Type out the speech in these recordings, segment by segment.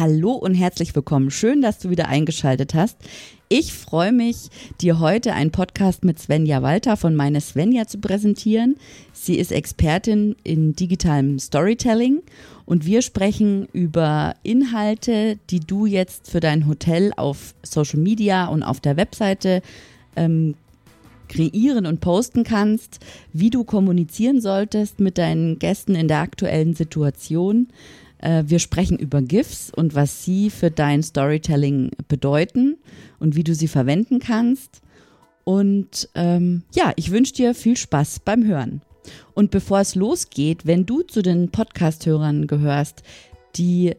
Hallo und herzlich willkommen. Schön, dass du wieder eingeschaltet hast. Ich freue mich, dir heute einen Podcast mit Svenja Walter von Meine Svenja zu präsentieren. Sie ist Expertin in digitalem Storytelling und wir sprechen über Inhalte, die du jetzt für dein Hotel auf Social Media und auf der Webseite ähm, kreieren und posten kannst, wie du kommunizieren solltest mit deinen Gästen in der aktuellen Situation. Äh, wir sprechen über GIFs und was sie für dein Storytelling bedeuten und wie du sie verwenden kannst. Und ähm, ja, ich wünsche dir viel Spaß beim Hören. Und bevor es losgeht, wenn du zu den Podcast-Hörern gehörst, die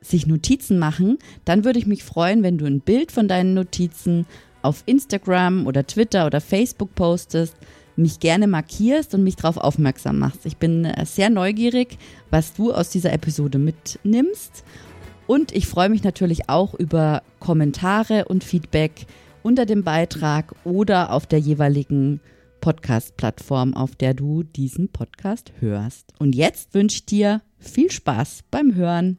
sich Notizen machen, dann würde ich mich freuen, wenn du ein Bild von deinen Notizen auf Instagram oder Twitter oder Facebook postest, mich gerne markierst und mich darauf aufmerksam machst. Ich bin äh, sehr neugierig, was du aus dieser Episode mitnimmst. Und ich freue mich natürlich auch über Kommentare und Feedback unter dem Beitrag oder auf der jeweiligen Podcast-Plattform, auf der du diesen Podcast hörst. Und jetzt wünsche ich dir viel Spaß beim Hören.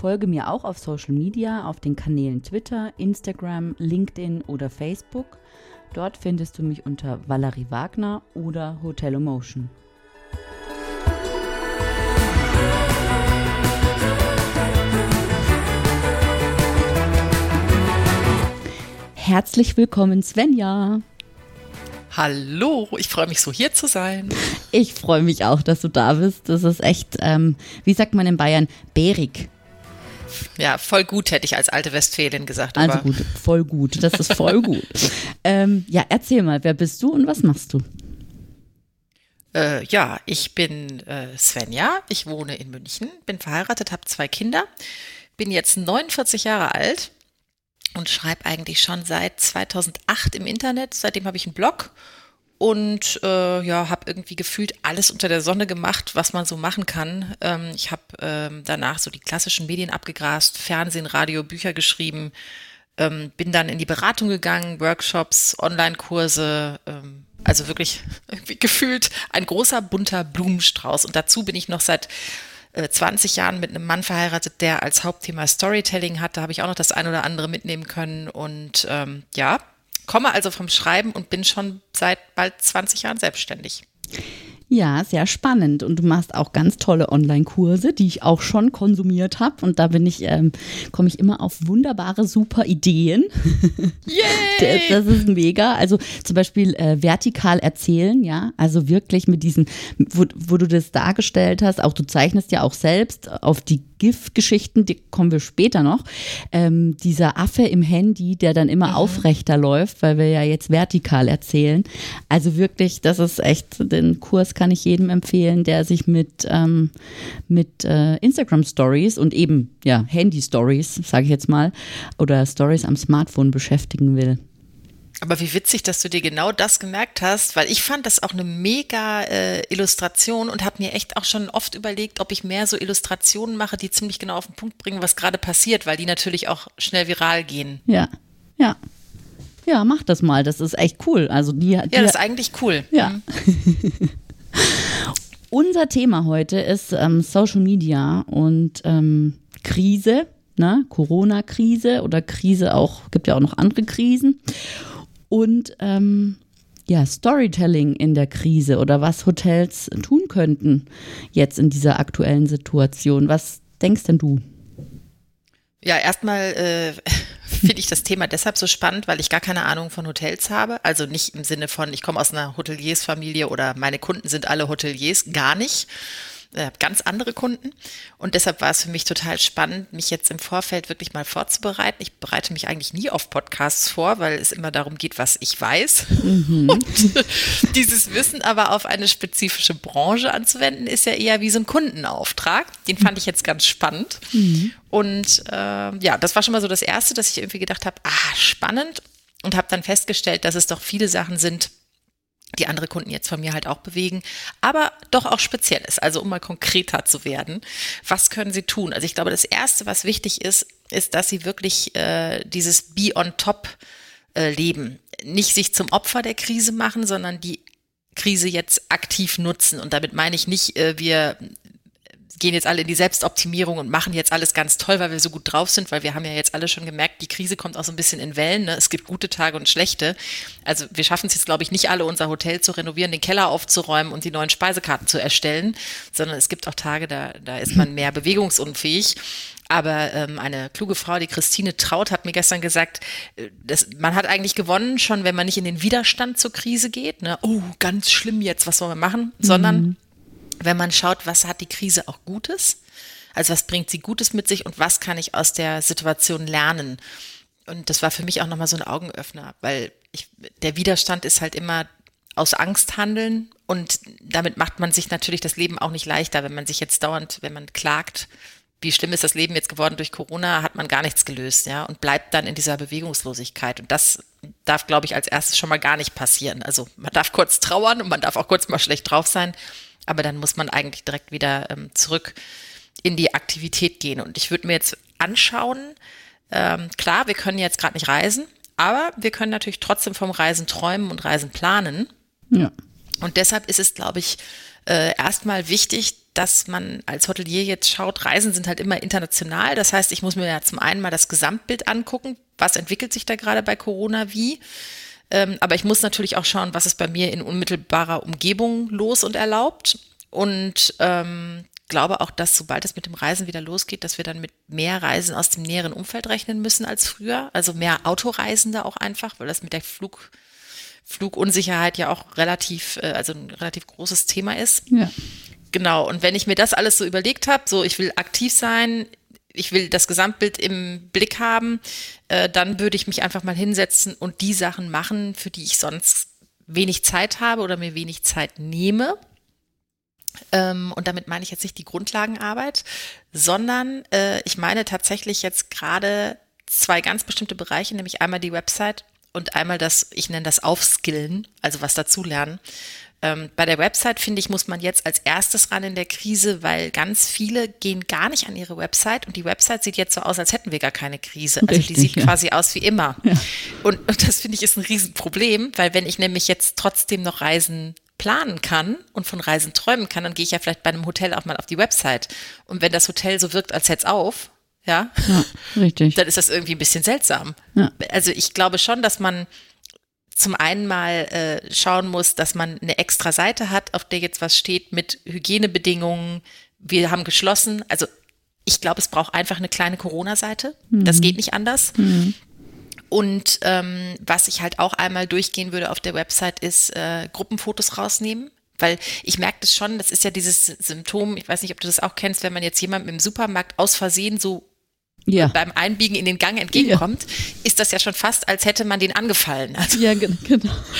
Folge mir auch auf Social Media, auf den Kanälen Twitter, Instagram, LinkedIn oder Facebook. Dort findest du mich unter Valerie Wagner oder Hotel Emotion. Herzlich willkommen, Svenja. Hallo, ich freue mich so hier zu sein. Ich freue mich auch, dass du da bist. Das ist echt, ähm, wie sagt man in Bayern, bärig. Ja, voll gut, hätte ich als alte Westfälin gesagt. also gut, voll gut. Das ist voll gut. ähm, ja, erzähl mal, wer bist du und was machst du? Äh, ja, ich bin äh, Svenja, ich wohne in München, bin verheiratet, habe zwei Kinder, bin jetzt 49 Jahre alt und schreibe eigentlich schon seit 2008 im Internet. Seitdem habe ich einen Blog und äh, ja, habe irgendwie gefühlt alles unter der Sonne gemacht, was man so machen kann. Ähm, ich habe ähm, danach so die klassischen Medien abgegrast, Fernsehen, Radio, Bücher geschrieben, ähm, bin dann in die Beratung gegangen, Workshops, Online-Kurse, ähm, also wirklich irgendwie gefühlt ein großer bunter Blumenstrauß. Und dazu bin ich noch seit 20 äh, Jahren mit einem Mann verheiratet, der als Hauptthema Storytelling hat. Da habe ich auch noch das ein oder andere mitnehmen können. Und ähm, ja, komme also vom Schreiben und bin schon seit bald 20 Jahren selbstständig. Ja, sehr spannend. Und du machst auch ganz tolle Online-Kurse, die ich auch schon konsumiert habe. Und da bin ich, ähm, komme ich immer auf wunderbare, super Ideen. Yay! das, das ist mega. Also zum Beispiel äh, vertikal erzählen, ja. Also wirklich mit diesen, wo, wo du das dargestellt hast, auch du zeichnest ja auch selbst auf die GIF-Geschichten, die kommen wir später noch. Ähm, dieser Affe im Handy, der dann immer mhm. aufrechter läuft, weil wir ja jetzt vertikal erzählen. Also wirklich, das ist echt, den Kurs kann ich jedem empfehlen, der sich mit, ähm, mit äh, Instagram Stories und eben ja Handy Stories, sage ich jetzt mal, oder Stories am Smartphone beschäftigen will. Aber wie witzig, dass du dir genau das gemerkt hast, weil ich fand das auch eine mega äh, Illustration und habe mir echt auch schon oft überlegt, ob ich mehr so Illustrationen mache, die ziemlich genau auf den Punkt bringen, was gerade passiert, weil die natürlich auch schnell viral gehen. Ja, ja. Ja, mach das mal, das ist echt cool. Also die, die ja, das ist eigentlich cool. Ja. Mhm. Unser Thema heute ist ähm, Social Media und ähm, Krise, ne? Corona-Krise oder Krise auch, gibt ja auch noch andere Krisen und ähm, ja, Storytelling in der Krise oder was Hotels tun könnten jetzt in dieser aktuellen Situation. Was denkst denn du? Ja, erstmal äh, finde ich das Thema deshalb so spannend, weil ich gar keine Ahnung von Hotels habe. Also nicht im Sinne von, ich komme aus einer Hoteliersfamilie oder meine Kunden sind alle Hoteliers, gar nicht. Äh, ganz andere Kunden. Und deshalb war es für mich total spannend, mich jetzt im Vorfeld wirklich mal vorzubereiten. Ich bereite mich eigentlich nie auf Podcasts vor, weil es immer darum geht, was ich weiß. Mhm. Und dieses Wissen aber auf eine spezifische Branche anzuwenden, ist ja eher wie so ein Kundenauftrag. Den fand ich jetzt ganz spannend. Mhm. Und äh, ja, das war schon mal so das Erste, dass ich irgendwie gedacht habe, ah, spannend. Und habe dann festgestellt, dass es doch viele Sachen sind, die andere Kunden jetzt von mir halt auch bewegen, aber doch auch speziell ist. Also um mal konkreter zu werden, was können sie tun? Also ich glaube, das Erste, was wichtig ist, ist, dass sie wirklich äh, dieses Be on Top äh, leben. Nicht sich zum Opfer der Krise machen, sondern die Krise jetzt aktiv nutzen. Und damit meine ich nicht, äh, wir gehen jetzt alle in die Selbstoptimierung und machen jetzt alles ganz toll, weil wir so gut drauf sind, weil wir haben ja jetzt alle schon gemerkt, die Krise kommt auch so ein bisschen in Wellen. Ne? Es gibt gute Tage und schlechte. Also wir schaffen es jetzt, glaube ich, nicht alle, unser Hotel zu renovieren, den Keller aufzuräumen und die neuen Speisekarten zu erstellen, sondern es gibt auch Tage, da, da ist man mehr bewegungsunfähig. Aber ähm, eine kluge Frau, die Christine Traut, hat mir gestern gesagt, äh, dass man hat eigentlich gewonnen, schon wenn man nicht in den Widerstand zur Krise geht. Ne? Oh, ganz schlimm jetzt, was sollen wir machen? Sondern mhm wenn man schaut, was hat die Krise auch Gutes? Also was bringt sie Gutes mit sich und was kann ich aus der Situation lernen? Und das war für mich auch nochmal so ein Augenöffner, weil ich, der Widerstand ist halt immer aus Angst handeln und damit macht man sich natürlich das Leben auch nicht leichter, wenn man sich jetzt dauernd, wenn man klagt, wie schlimm ist das Leben jetzt geworden durch Corona, hat man gar nichts gelöst, ja, und bleibt dann in dieser Bewegungslosigkeit. Und das darf, glaube ich, als erstes schon mal gar nicht passieren. Also man darf kurz trauern und man darf auch kurz mal schlecht drauf sein, aber dann muss man eigentlich direkt wieder ähm, zurück in die Aktivität gehen. Und ich würde mir jetzt anschauen, ähm, klar, wir können jetzt gerade nicht reisen, aber wir können natürlich trotzdem vom Reisen träumen und Reisen planen. Ja. Und deshalb ist es, glaube ich, äh, erstmal wichtig, dass man als Hotelier jetzt schaut, Reisen sind halt immer international. Das heißt, ich muss mir ja zum einen mal das Gesamtbild angucken. Was entwickelt sich da gerade bei Corona wie? Ähm, aber ich muss natürlich auch schauen, was ist bei mir in unmittelbarer Umgebung los und erlaubt. Und ähm, glaube auch, dass sobald es mit dem Reisen wieder losgeht, dass wir dann mit mehr Reisen aus dem näheren Umfeld rechnen müssen als früher. Also mehr Autoreisende auch einfach, weil das mit der Flug, Flugunsicherheit ja auch relativ, äh, also ein relativ großes Thema ist. Ja. Genau. Und wenn ich mir das alles so überlegt habe, so ich will aktiv sein, ich will das Gesamtbild im Blick haben, äh, dann würde ich mich einfach mal hinsetzen und die Sachen machen, für die ich sonst wenig Zeit habe oder mir wenig Zeit nehme. Ähm, und damit meine ich jetzt nicht die Grundlagenarbeit, sondern äh, ich meine tatsächlich jetzt gerade zwei ganz bestimmte Bereiche, nämlich einmal die Website und einmal das, ich nenne das Aufskillen, also was dazulernen. Ähm, bei der Website, finde ich, muss man jetzt als erstes ran in der Krise, weil ganz viele gehen gar nicht an ihre Website und die Website sieht jetzt so aus, als hätten wir gar keine Krise. Also Richtig, die sieht ja. quasi aus wie immer. Ja. Und, und das finde ich ist ein Riesenproblem, weil wenn ich nämlich jetzt trotzdem noch Reisen planen kann und von Reisen träumen kann, dann gehe ich ja vielleicht bei einem Hotel auch mal auf die Website. Und wenn das Hotel so wirkt, als hätte es auf, ja, ja, richtig. dann ist das irgendwie ein bisschen seltsam. Ja. Also ich glaube schon, dass man zum einen mal äh, schauen muss, dass man eine extra Seite hat, auf der jetzt was steht mit Hygienebedingungen. Wir haben geschlossen. Also ich glaube, es braucht einfach eine kleine Corona-Seite. Mhm. Das geht nicht anders. Mhm. Und ähm, was ich halt auch einmal durchgehen würde auf der Website ist äh, Gruppenfotos rausnehmen. Weil ich merke das schon, das ist ja dieses Symptom, ich weiß nicht, ob du das auch kennst, wenn man jetzt jemandem im Supermarkt aus Versehen so ja. beim Einbiegen in den Gang entgegenkommt, ja. ist das ja schon fast, als hätte man den angefallen. Also, ja, genau.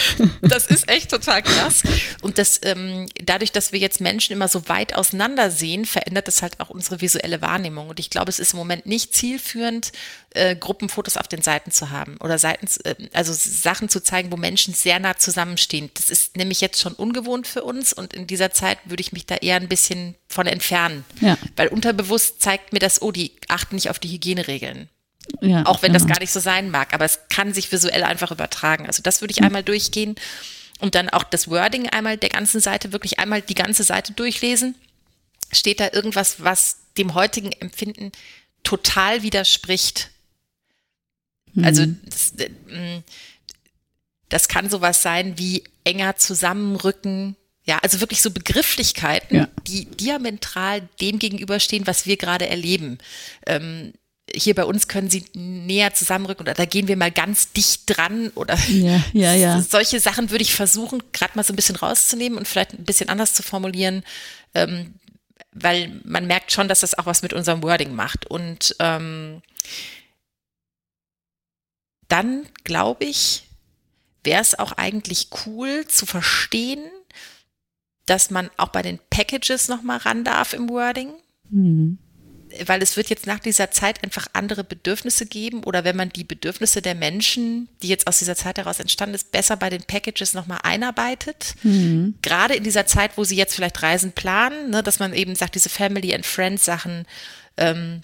das ist echt total krass. Und das, ähm, dadurch, dass wir jetzt Menschen immer so weit auseinander sehen, verändert das halt auch unsere visuelle Wahrnehmung. Und ich glaube, es ist im Moment nicht zielführend, äh, Gruppenfotos auf den Seiten zu haben oder Seiten, äh, also Sachen zu zeigen, wo Menschen sehr nah zusammenstehen. Das ist nämlich jetzt schon ungewohnt für uns und in dieser Zeit würde ich mich da eher ein bisschen von entfernen. Ja. Weil unterbewusst zeigt mir das, oh, die achten nicht auf die Hygieneregeln. Ja, auch wenn genau. das gar nicht so sein mag, aber es kann sich visuell einfach übertragen. Also das würde ich einmal durchgehen und dann auch das Wording einmal der ganzen Seite, wirklich einmal die ganze Seite durchlesen. Steht da irgendwas, was dem heutigen Empfinden total widerspricht? Also mhm. das, äh, das kann sowas sein wie enger zusammenrücken. Ja, also wirklich so Begrifflichkeiten, ja. die diametral dem gegenüberstehen, was wir gerade erleben. Ähm, hier bei uns können sie näher zusammenrücken oder da gehen wir mal ganz dicht dran oder ja, ja, ja. solche Sachen würde ich versuchen, gerade mal so ein bisschen rauszunehmen und vielleicht ein bisschen anders zu formulieren. Ähm, weil man merkt schon, dass das auch was mit unserem Wording macht. Und ähm, dann glaube ich, wäre es auch eigentlich cool zu verstehen, dass man auch bei den Packages nochmal ran darf im Wording. Mhm weil es wird jetzt nach dieser Zeit einfach andere Bedürfnisse geben oder wenn man die Bedürfnisse der Menschen, die jetzt aus dieser Zeit heraus entstanden ist, besser bei den Packages nochmal einarbeitet. Mhm. Gerade in dieser Zeit, wo sie jetzt vielleicht Reisen planen, ne, dass man eben sagt, diese Family and Friends Sachen, ähm,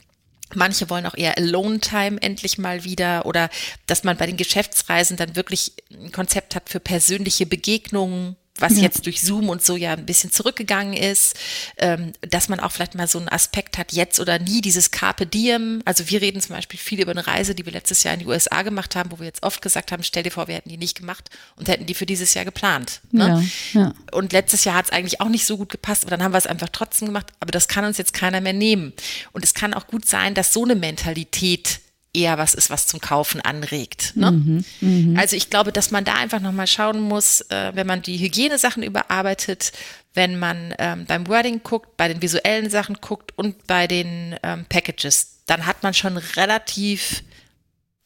Manche wollen auch eher Alone-Time endlich mal wieder oder dass man bei den Geschäftsreisen dann wirklich ein Konzept hat für persönliche Begegnungen, was ja. jetzt durch Zoom und so ja ein bisschen zurückgegangen ist, ähm, dass man auch vielleicht mal so einen Aspekt hat, jetzt oder nie, dieses Carpe Diem. Also wir reden zum Beispiel viel über eine Reise, die wir letztes Jahr in die USA gemacht haben, wo wir jetzt oft gesagt haben, stell dir vor, wir hätten die nicht gemacht und hätten die für dieses Jahr geplant. Ne? Ja, ja. Und letztes Jahr hat es eigentlich auch nicht so gut gepasst, aber dann haben wir es einfach trotzdem gemacht. Aber das kann uns jetzt keiner mehr nehmen. Und es kann auch gut sein, dass so eine Mentalität eher was ist, was zum Kaufen anregt. Ne? Mhm, mh. Also ich glaube, dass man da einfach nochmal schauen muss, äh, wenn man die Hygienesachen überarbeitet, wenn man ähm, beim Wording guckt, bei den visuellen Sachen guckt und bei den ähm, Packages, dann hat man schon relativ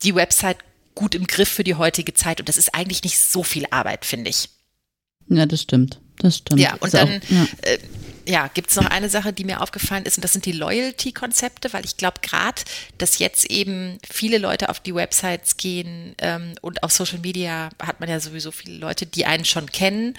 die Website gut im Griff für die heutige Zeit und das ist eigentlich nicht so viel Arbeit, finde ich. Ja, das stimmt. Das stimmt. Ja, und dann auch, ja. Äh, ja, gibt es noch eine Sache, die mir aufgefallen ist, und das sind die Loyalty-Konzepte, weil ich glaube gerade, dass jetzt eben viele Leute auf die Websites gehen ähm, und auf Social Media hat man ja sowieso viele Leute, die einen schon kennen,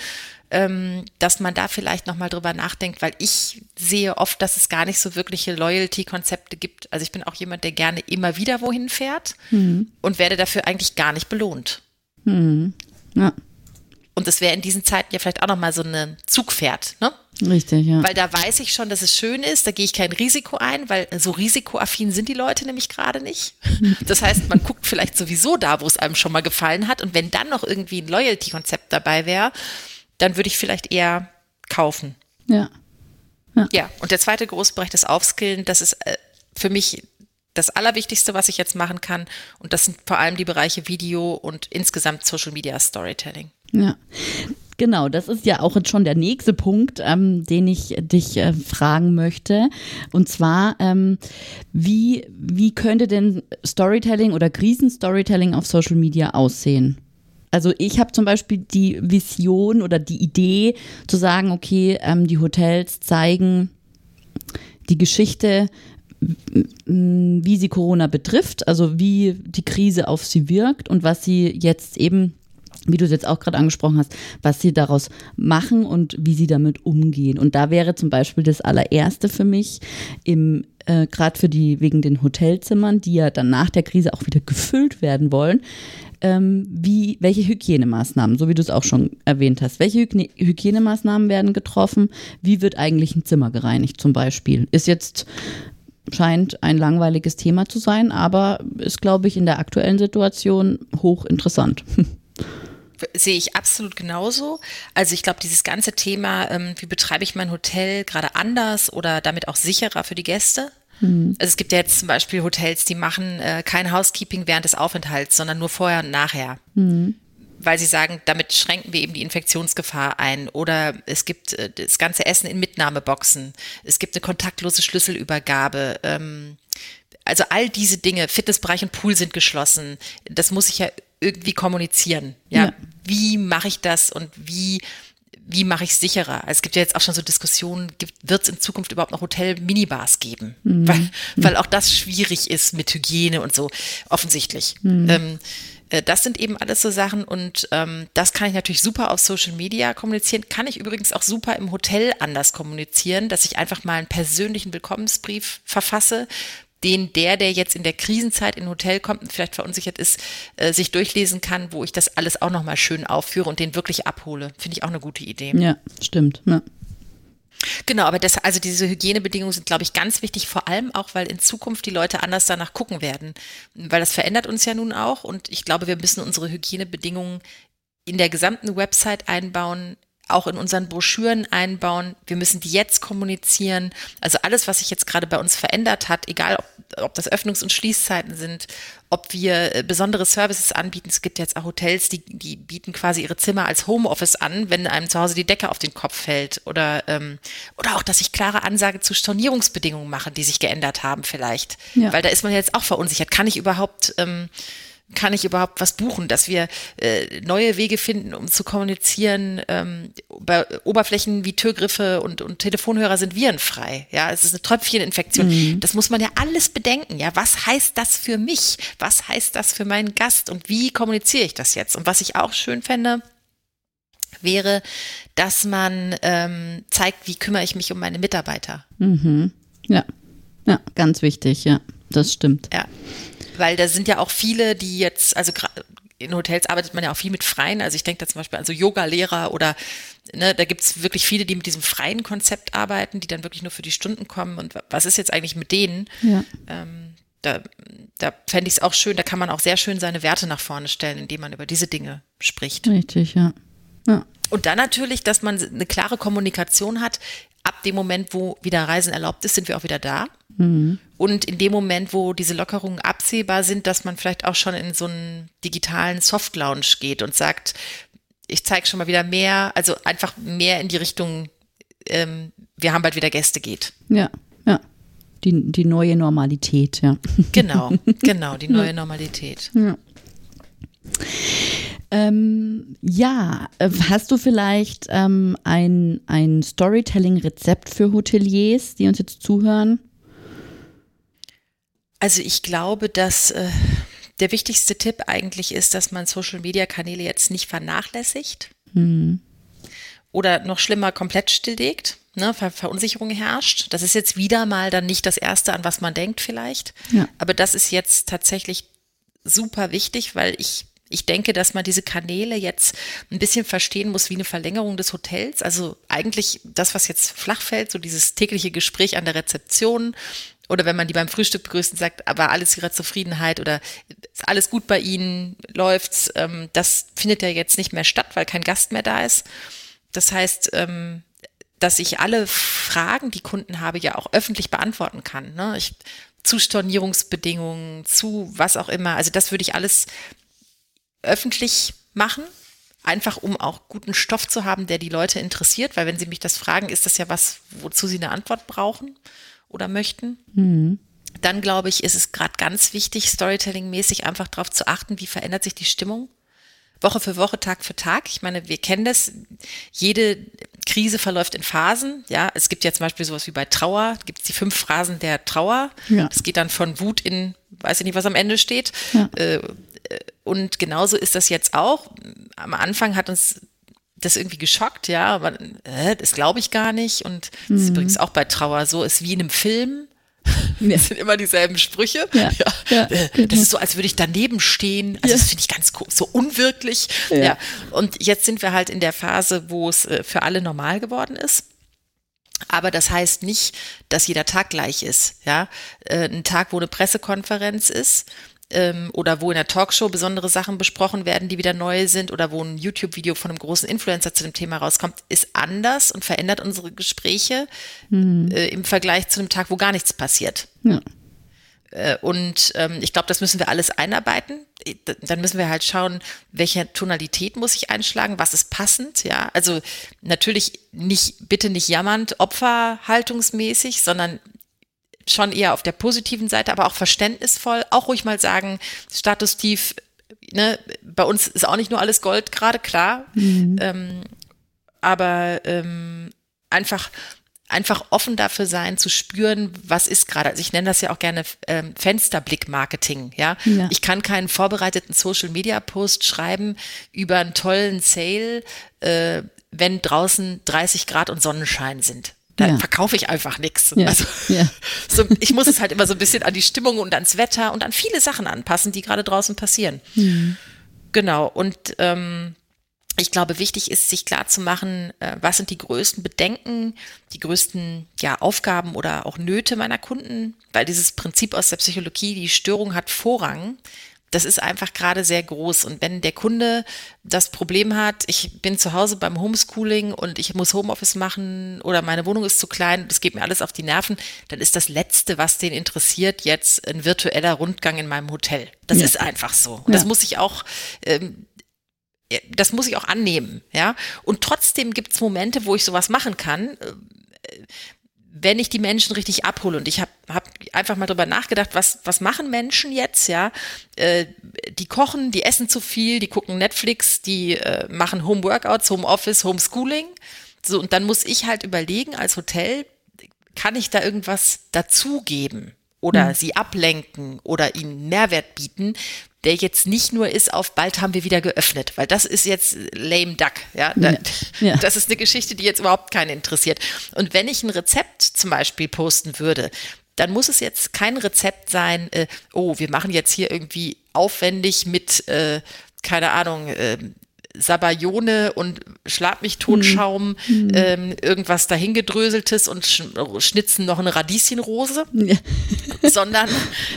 ähm, dass man da vielleicht nochmal drüber nachdenkt, weil ich sehe oft, dass es gar nicht so wirkliche Loyalty-Konzepte gibt. Also ich bin auch jemand, der gerne immer wieder wohin fährt mhm. und werde dafür eigentlich gar nicht belohnt. Mhm. Ja. Und das wäre in diesen Zeiten ja vielleicht auch nochmal so ein Zugpferd, ne? Richtig, ja. Weil da weiß ich schon, dass es schön ist, da gehe ich kein Risiko ein, weil so risikoaffin sind die Leute nämlich gerade nicht. Das heißt, man guckt vielleicht sowieso da, wo es einem schon mal gefallen hat. Und wenn dann noch irgendwie ein Loyalty-Konzept dabei wäre, dann würde ich vielleicht eher kaufen. Ja. ja. Ja, und der zweite große Bereich, das Aufskillen, das ist äh, für mich das Allerwichtigste, was ich jetzt machen kann. Und das sind vor allem die Bereiche Video und insgesamt Social Media Storytelling. Ja. Genau, das ist ja auch schon der nächste Punkt, ähm, den ich dich äh, fragen möchte. Und zwar, ähm, wie, wie könnte denn Storytelling oder Krisenstorytelling auf Social Media aussehen? Also ich habe zum Beispiel die Vision oder die Idee zu sagen, okay, ähm, die Hotels zeigen die Geschichte wie sie Corona betrifft, also wie die Krise auf sie wirkt und was sie jetzt eben wie du es jetzt auch gerade angesprochen hast, was sie daraus machen und wie sie damit umgehen. Und da wäre zum Beispiel das allererste für mich im äh, gerade für die wegen den Hotelzimmern, die ja dann nach der Krise auch wieder gefüllt werden wollen, ähm, wie welche Hygienemaßnahmen, so wie du es auch schon erwähnt hast, welche Hygiene Hygienemaßnahmen werden getroffen? Wie wird eigentlich ein Zimmer gereinigt zum Beispiel? Ist jetzt scheint ein langweiliges Thema zu sein, aber ist, glaube ich, in der aktuellen Situation hochinteressant. sehe ich absolut genauso. Also ich glaube, dieses ganze Thema, ähm, wie betreibe ich mein Hotel gerade anders oder damit auch sicherer für die Gäste? Mhm. Also es gibt ja jetzt zum Beispiel Hotels, die machen äh, kein Housekeeping während des Aufenthalts, sondern nur vorher und nachher. Mhm. Weil sie sagen, damit schränken wir eben die Infektionsgefahr ein. Oder es gibt äh, das ganze Essen in Mitnahmeboxen. Es gibt eine kontaktlose Schlüsselübergabe. Ähm, also all diese Dinge, Fitnessbereich und Pool sind geschlossen. Das muss ich ja irgendwie kommunizieren. Ja, ja. wie mache ich das und wie wie mache ich es sicherer? Also es gibt ja jetzt auch schon so Diskussionen, wird es in Zukunft überhaupt noch Hotel-Minibars geben? Mhm. Weil, weil auch das schwierig ist mit Hygiene und so, offensichtlich. Mhm. Ähm, äh, das sind eben alles so Sachen und ähm, das kann ich natürlich super auf Social Media kommunizieren, kann ich übrigens auch super im Hotel anders kommunizieren, dass ich einfach mal einen persönlichen Willkommensbrief verfasse, den der, der jetzt in der Krisenzeit in ein Hotel kommt und vielleicht verunsichert ist, äh, sich durchlesen kann, wo ich das alles auch nochmal schön aufführe und den wirklich abhole. Finde ich auch eine gute Idee. Ja, stimmt. Ja. Genau, aber das, also diese Hygienebedingungen sind, glaube ich, ganz wichtig, vor allem auch, weil in Zukunft die Leute anders danach gucken werden. Weil das verändert uns ja nun auch und ich glaube, wir müssen unsere Hygienebedingungen in der gesamten Website einbauen, auch in unseren Broschüren einbauen. Wir müssen die jetzt kommunizieren. Also alles, was sich jetzt gerade bei uns verändert hat, egal ob, ob das Öffnungs- und Schließzeiten sind, ob wir äh, besondere Services anbieten. Es gibt jetzt auch Hotels, die, die bieten quasi ihre Zimmer als Homeoffice an, wenn einem zu Hause die Decke auf den Kopf fällt. Oder, ähm, oder auch, dass ich klare Ansage zu Stornierungsbedingungen mache, die sich geändert haben vielleicht. Ja. Weil da ist man jetzt auch verunsichert. Kann ich überhaupt ähm, kann ich überhaupt was buchen, dass wir äh, neue Wege finden, um zu kommunizieren. Ähm, bei Oberflächen wie Türgriffe und, und Telefonhörer sind virenfrei. Ja, es ist eine Tröpfcheninfektion. Mhm. Das muss man ja alles bedenken. Ja, was heißt das für mich? Was heißt das für meinen Gast? Und wie kommuniziere ich das jetzt? Und was ich auch schön fände, wäre, dass man ähm, zeigt, wie kümmere ich mich um meine Mitarbeiter. Mhm. Ja, ja, ganz wichtig. Ja, das stimmt. Ja weil da sind ja auch viele, die jetzt, also in Hotels arbeitet man ja auch viel mit Freien. Also ich denke da zum Beispiel an so Yoga-Lehrer oder ne, da gibt es wirklich viele, die mit diesem freien Konzept arbeiten, die dann wirklich nur für die Stunden kommen. Und was ist jetzt eigentlich mit denen? Ja. Ähm, da, da fände ich es auch schön, da kann man auch sehr schön seine Werte nach vorne stellen, indem man über diese Dinge spricht. Richtig, ja. ja. Und dann natürlich, dass man eine klare Kommunikation hat. Ab dem Moment, wo wieder Reisen erlaubt ist, sind wir auch wieder da. Mhm. Und in dem Moment, wo diese Lockerungen absehbar sind, dass man vielleicht auch schon in so einen digitalen Soft Lounge geht und sagt, ich zeige schon mal wieder mehr, also einfach mehr in die Richtung, ähm, wir haben bald wieder Gäste geht. Ja, ja. Die, die neue Normalität, ja. Genau, genau, die neue Normalität. Ja. Ähm, ja, äh, hast du vielleicht ähm, ein, ein Storytelling-Rezept für Hoteliers, die uns jetzt zuhören? Also ich glaube, dass äh, der wichtigste Tipp eigentlich ist, dass man Social-Media-Kanäle jetzt nicht vernachlässigt mhm. oder noch schlimmer komplett stilllegt. Ne, Ver Verunsicherung herrscht. Das ist jetzt wieder mal dann nicht das Erste, an was man denkt vielleicht. Ja. Aber das ist jetzt tatsächlich super wichtig, weil ich ich denke, dass man diese Kanäle jetzt ein bisschen verstehen muss wie eine Verlängerung des Hotels. Also eigentlich das, was jetzt flach fällt, so dieses tägliche Gespräch an der Rezeption, oder wenn man die beim Frühstück begrüßt und sagt, aber alles ihrer Zufriedenheit oder ist alles gut bei ihnen, läuft's, ähm, das findet ja jetzt nicht mehr statt, weil kein Gast mehr da ist. Das heißt, ähm, dass ich alle Fragen, die Kunden habe, ja auch öffentlich beantworten kann. Ne? Ich, zu Stornierungsbedingungen, zu was auch immer. Also das würde ich alles öffentlich machen, einfach um auch guten Stoff zu haben, der die Leute interessiert, weil wenn sie mich das fragen, ist das ja was, wozu sie eine Antwort brauchen oder möchten. Mhm. Dann glaube ich, ist es gerade ganz wichtig, Storytelling-mäßig einfach darauf zu achten, wie verändert sich die Stimmung. Woche für Woche, Tag für Tag. Ich meine, wir kennen das. Jede Krise verläuft in Phasen. Ja, es gibt ja zum Beispiel sowas wie bei Trauer, gibt es die fünf Phasen der Trauer. Ja. Das geht dann von Wut in, weiß ich nicht, was am Ende steht. Ja. Äh, und genauso ist das jetzt auch. Am Anfang hat uns das irgendwie geschockt, ja, aber äh, das glaube ich gar nicht. Und das ist mhm. übrigens auch bei Trauer so, ist wie in einem Film. Ja. Das sind immer dieselben Sprüche. Ja, ja. äh, genau. Das ist so, als würde ich daneben stehen. Also das finde ich ganz so unwirklich. Ja. Und jetzt sind wir halt in der Phase, wo es äh, für alle normal geworden ist. Aber das heißt nicht, dass jeder Tag gleich ist. Ja, äh, ein Tag, wo eine Pressekonferenz ist, ähm, oder wo in der Talkshow besondere Sachen besprochen werden, die wieder neu sind oder wo ein YouTube-Video von einem großen Influencer zu dem Thema rauskommt, ist anders und verändert unsere Gespräche mhm. äh, im Vergleich zu einem Tag, wo gar nichts passiert. Ja. Äh, und ähm, ich glaube, das müssen wir alles einarbeiten. Dann müssen wir halt schauen, welche Tonalität muss ich einschlagen, was ist passend, ja. Also natürlich nicht, bitte nicht jammernd, opferhaltungsmäßig, sondern schon eher auf der positiven Seite, aber auch verständnisvoll, auch ruhig mal sagen, Status tief, ne, bei uns ist auch nicht nur alles Gold gerade, klar, mhm. ähm, aber ähm, einfach einfach offen dafür sein, zu spüren, was ist gerade. Also ich nenne das ja auch gerne ähm, Fensterblick-Marketing. Ja? ja? ich kann keinen vorbereiteten Social-Media-Post schreiben über einen tollen Sale, äh, wenn draußen 30 Grad und Sonnenschein sind da ja. verkaufe ich einfach nichts. Ja. Also, ja. So, ich muss es halt immer so ein bisschen an die Stimmung und ans Wetter und an viele Sachen anpassen, die gerade draußen passieren. Mhm. Genau. Und ähm, ich glaube, wichtig ist, sich klar zu machen, äh, was sind die größten Bedenken, die größten ja, Aufgaben oder auch Nöte meiner Kunden, weil dieses Prinzip aus der Psychologie, die Störung hat Vorrang. Das ist einfach gerade sehr groß. Und wenn der Kunde das Problem hat, ich bin zu Hause beim Homeschooling und ich muss Homeoffice machen oder meine Wohnung ist zu klein, das geht mir alles auf die Nerven, dann ist das Letzte, was den interessiert, jetzt ein virtueller Rundgang in meinem Hotel. Das ja. ist einfach so. Und ja. das muss ich auch, ähm, das muss ich auch annehmen, ja. Und trotzdem gibt es Momente, wo ich sowas machen kann äh, wenn ich die Menschen richtig abhole und ich habe hab einfach mal drüber nachgedacht, was, was machen Menschen jetzt, ja? Äh, die kochen, die essen zu viel, die gucken Netflix, die äh, machen Homeworkouts, Homeoffice, Homeschooling. So, und dann muss ich halt überlegen, als Hotel, kann ich da irgendwas dazugeben? Oder mhm. sie ablenken oder ihnen Mehrwert bieten, der jetzt nicht nur ist auf bald haben wir wieder geöffnet, weil das ist jetzt lame duck, ja. Da, ja. Das ist eine Geschichte, die jetzt überhaupt keinen interessiert. Und wenn ich ein Rezept zum Beispiel posten würde, dann muss es jetzt kein Rezept sein, äh, oh, wir machen jetzt hier irgendwie aufwendig mit, äh, keine Ahnung, äh, Sabayone und Schlag mich Totschaum, mhm. ähm, irgendwas dahingedröseltes und sch schnitzen noch eine Radieschenrose, ja. sondern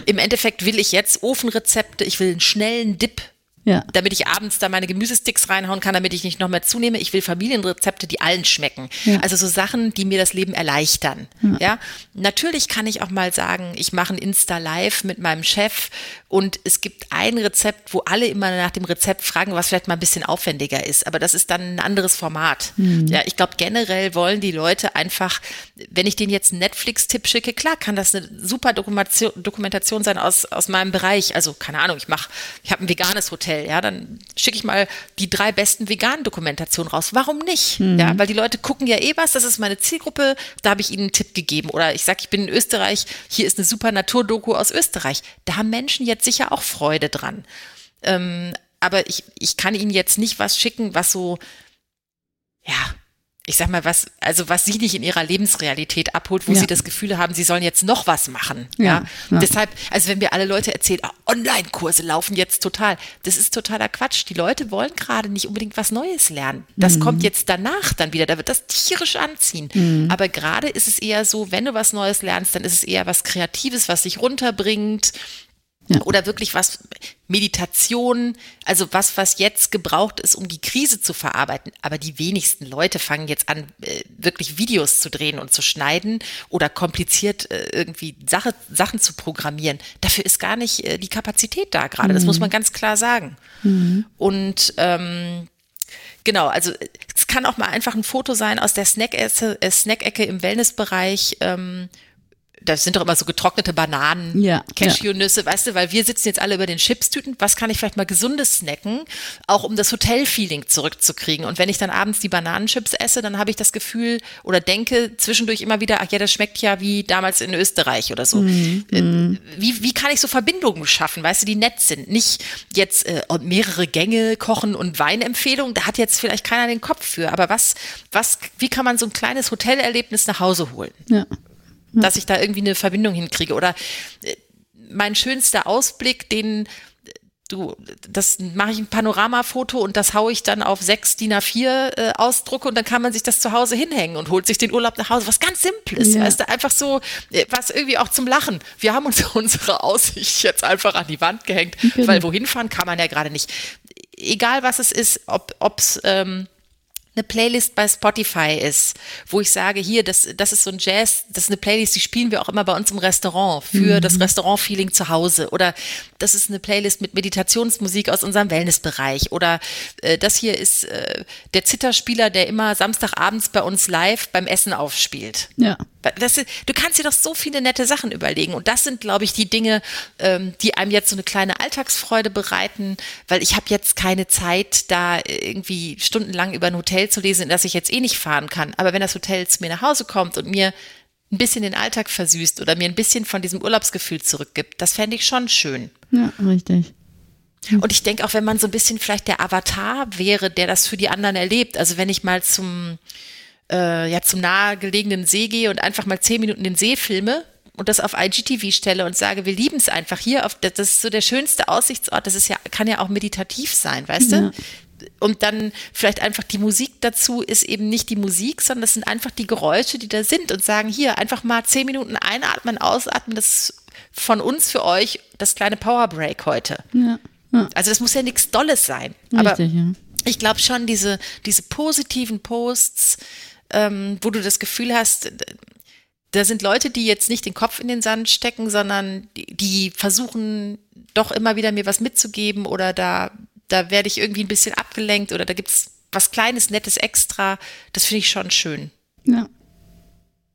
im Endeffekt will ich jetzt Ofenrezepte, ich will einen schnellen Dip ja. Damit ich abends da meine Gemüsesticks reinhauen kann, damit ich nicht noch mehr zunehme. Ich will Familienrezepte, die allen schmecken. Ja. Also so Sachen, die mir das Leben erleichtern. Ja. ja. Natürlich kann ich auch mal sagen, ich mache ein Insta-Live mit meinem Chef und es gibt ein Rezept, wo alle immer nach dem Rezept fragen, was vielleicht mal ein bisschen aufwendiger ist. Aber das ist dann ein anderes Format. Mhm. Ja, ich glaube, generell wollen die Leute einfach, wenn ich denen jetzt einen Netflix-Tipp schicke, klar kann das eine super Dokumentation, Dokumentation sein aus, aus meinem Bereich. Also, keine Ahnung, ich mache, ich habe ein veganes Hotel, ja, dann schicke ich mal die drei besten veganen Dokumentationen raus. Warum nicht? Mhm. Ja, weil die Leute gucken ja eh was, das ist meine Zielgruppe, da habe ich ihnen einen Tipp gegeben. Oder ich sage, ich bin in Österreich, hier ist eine super Naturdoku aus Österreich. Da haben Menschen jetzt sicher auch Freude dran. Ähm, aber ich, ich kann Ihnen jetzt nicht was schicken, was so, ja, ich sag mal, was, also was sie nicht in ihrer Lebensrealität abholt, wo ja. sie das Gefühl haben, sie sollen jetzt noch was machen. Ja, ja. ja. Deshalb, also wenn wir alle Leute erzählen, oh, Online-Kurse laufen jetzt total, das ist totaler Quatsch. Die Leute wollen gerade nicht unbedingt was Neues lernen. Das mhm. kommt jetzt danach dann wieder, da wird das tierisch anziehen. Mhm. Aber gerade ist es eher so, wenn du was Neues lernst, dann ist es eher was Kreatives, was dich runterbringt, ja. Oder wirklich was, Meditation, also was, was jetzt gebraucht ist, um die Krise zu verarbeiten. Aber die wenigsten Leute fangen jetzt an, äh, wirklich Videos zu drehen und zu schneiden oder kompliziert äh, irgendwie Sache, Sachen zu programmieren. Dafür ist gar nicht äh, die Kapazität da gerade. Mhm. Das muss man ganz klar sagen. Mhm. Und ähm, Genau, also es kann auch mal einfach ein Foto sein aus der Snack-Ecke Snack im Wellnessbereich, ähm, das sind doch immer so getrocknete Bananen, ja, Cashewnüsse, ja. weißt du, weil wir sitzen jetzt alle über den Chipstüten. Was kann ich vielleicht mal gesundes snacken, auch um das Hotel-Feeling zurückzukriegen? Und wenn ich dann abends die Bananenchips esse, dann habe ich das Gefühl oder denke zwischendurch immer wieder, ach ja, das schmeckt ja wie damals in Österreich oder so. Mhm. Äh, mhm. Wie, wie kann ich so Verbindungen schaffen, weißt du, die nett sind? Nicht jetzt äh, mehrere Gänge kochen und Weinempfehlungen, da hat jetzt vielleicht keiner den Kopf für. Aber was, was, wie kann man so ein kleines Hotelerlebnis nach Hause holen? Ja dass ich da irgendwie eine Verbindung hinkriege. Oder äh, mein schönster Ausblick, den du, das mache ich ein Panoramafoto und das haue ich dann auf sechs DIN A4 äh, Ausdrucke und dann kann man sich das zu Hause hinhängen und holt sich den Urlaub nach Hause. Was ganz Simples, ja. weißt du, einfach so, äh, was irgendwie auch zum Lachen. Wir haben uns unsere Aussicht jetzt einfach an die Wand gehängt, genau. weil wohin fahren kann man ja gerade nicht. Egal was es ist, ob es ähm, eine Playlist bei Spotify ist, wo ich sage, hier, das, das ist so ein Jazz, das ist eine Playlist, die spielen wir auch immer bei uns im Restaurant für mhm. das Restaurant-Feeling zu Hause. Oder das ist eine Playlist mit Meditationsmusik aus unserem Wellnessbereich. Oder äh, das hier ist äh, der Zitterspieler, der immer Samstagabends bei uns live beim Essen aufspielt. Ja. Das, du kannst dir doch so viele nette Sachen überlegen. Und das sind, glaube ich, die Dinge, ähm, die einem jetzt so eine kleine Alltagsfreude bereiten, weil ich habe jetzt keine Zeit, da irgendwie stundenlang über ein Hotel zu lesen, in das ich jetzt eh nicht fahren kann. Aber wenn das Hotel zu mir nach Hause kommt und mir ein bisschen den Alltag versüßt oder mir ein bisschen von diesem Urlaubsgefühl zurückgibt, das fände ich schon schön. Ja, richtig. Und ich denke auch, wenn man so ein bisschen vielleicht der Avatar wäre, der das für die anderen erlebt. Also wenn ich mal zum äh, ja zum nahegelegenen See gehe und einfach mal zehn Minuten den See filme und das auf IGTV stelle und sage, wir lieben es einfach hier, auf, das ist so der schönste Aussichtsort, das ist ja, kann ja auch meditativ sein, weißt ja. du? Und dann vielleicht einfach die Musik dazu ist eben nicht die Musik, sondern das sind einfach die Geräusche, die da sind und sagen, hier einfach mal zehn Minuten einatmen, ausatmen, das von uns für euch das kleine Power Break heute. Ja. ja. Also das muss ja nichts Dolles sein. Richtig, aber ja. ich glaube schon, diese, diese positiven Posts, ähm, wo du das Gefühl hast, da sind Leute, die jetzt nicht den Kopf in den Sand stecken, sondern die, die versuchen doch immer wieder mir was mitzugeben oder da, da werde ich irgendwie ein bisschen abgelenkt oder da gibt es was Kleines, Nettes extra. Das finde ich schon schön. Ja.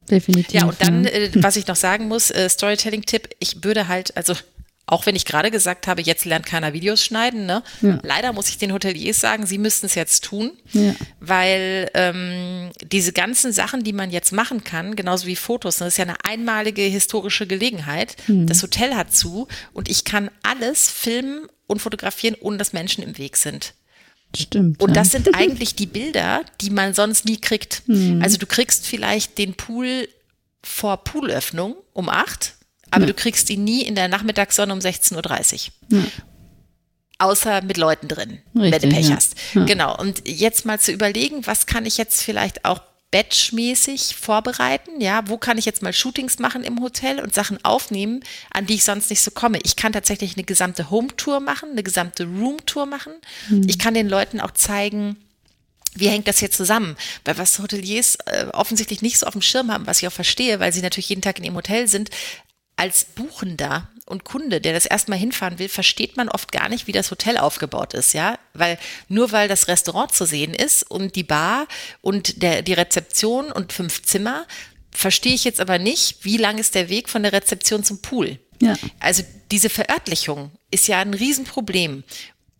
Definitiv. Ja, und dann, äh, was ich noch sagen muss, äh, Storytelling-Tipp, ich würde halt, also auch wenn ich gerade gesagt habe, jetzt lernt keiner Videos schneiden, ne? Ja. Leider muss ich den Hoteliers sagen, sie müssten es jetzt tun, Ja. weil ähm, diese ganzen Sachen, die man jetzt machen kann, genauso wie Fotos, ne, das ist ja eine einmalige historische Gelegenheit. Hm. Das Hotel hat zu und ich kann alles filmen und fotografieren, ohne dass Menschen im Weg sind. Stimmt. Und ja. das sind eigentlich die Bilder, die man sonst nie kriegt. Hm. Also du kriegst vielleicht den Pool vor Poolöffnung um acht, aber du kriegst ihn nie in der Nachmittagssonne um 16.30 Uhr. Außer mit Leuten drin, wenn Richtig, du Pech ja. hast. Ja. Genau. Und jetzt mal zu überlegen, was kann ich jetzt vielleicht auch batchmäßig vorbereiten? Ja, wo kann ich jetzt mal Shootings machen im Hotel und Sachen aufnehmen, an die ich sonst nicht so komme? Ich kann tatsächlich eine gesamte Home-Tour machen, eine gesamte Room-Tour machen. Hm. Ich kann den Leuten auch zeigen, wie hängt das hier zusammen? Weil was Hoteliers äh, offensichtlich nicht so auf dem Schirm haben, was ich auch verstehe, weil sie natürlich jeden Tag in ihrem Hotel sind, als Buchender und Kunde, der das erstmal hinfahren will, versteht man oft gar nicht, wie das Hotel aufgebaut ist, ja, weil nur weil das Restaurant zu sehen ist und die Bar und der, die Rezeption und fünf Zimmer, verstehe ich jetzt aber nicht, wie lang ist der Weg von der Rezeption zum Pool. Ja. Also diese Verörtlichung ist ja ein Riesenproblem.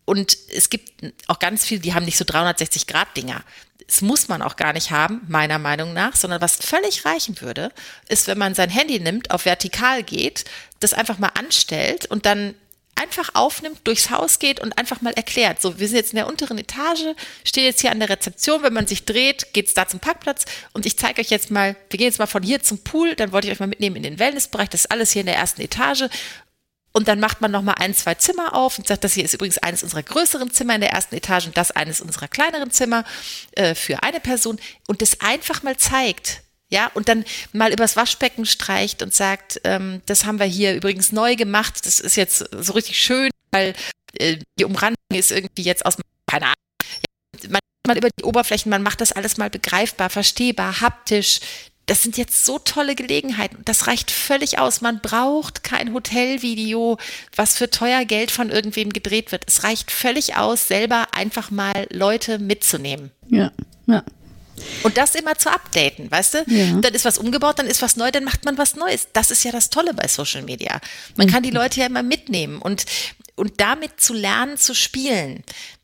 Und es gibt auch ganz viele, die haben nicht so 360-Grad-Dinger. Das muss man auch gar nicht haben, meiner Meinung nach, sondern was völlig reichen würde, ist, wenn man sein Handy nimmt, auf vertikal geht, das einfach mal anstellt und dann einfach aufnimmt, durchs Haus geht und einfach mal erklärt. So, wir sind jetzt in der unteren Etage, stehe jetzt hier an der Rezeption, wenn man sich dreht, geht's da zum Parkplatz. Und ich zeige euch jetzt mal, wir gehen jetzt mal von hier zum Pool, dann wollte ich euch mal mitnehmen in den Wellnessbereich, das ist alles hier in der ersten Etage und dann macht man nochmal ein, zwei Zimmer auf und sagt, das hier ist übrigens eines unserer größeren Zimmer in der ersten Etage und das eines unserer kleineren Zimmer äh, für eine Person und das einfach mal zeigt. Ja, und dann mal übers Waschbecken streicht und sagt, ähm, das haben wir hier übrigens neu gemacht, das ist jetzt so richtig schön, weil äh, die Umrandung ist irgendwie jetzt aus, keine Ahnung, ja, man, über die Oberflächen, man macht das alles mal begreifbar, verstehbar, haptisch, das sind jetzt so tolle Gelegenheiten. Das reicht völlig aus. Man braucht kein Hotelvideo, was für teuer Geld von irgendwem gedreht wird. Es reicht völlig aus, selber einfach mal Leute mitzunehmen. Ja, ja. Und das immer zu updaten, weißt du? Ja. Dann ist was umgebaut, dann ist was neu, dann macht man was Neues. Das ist ja das Tolle bei Social Media. Man kann die Leute ja immer mitnehmen und, und damit zu lernen, zu spielen.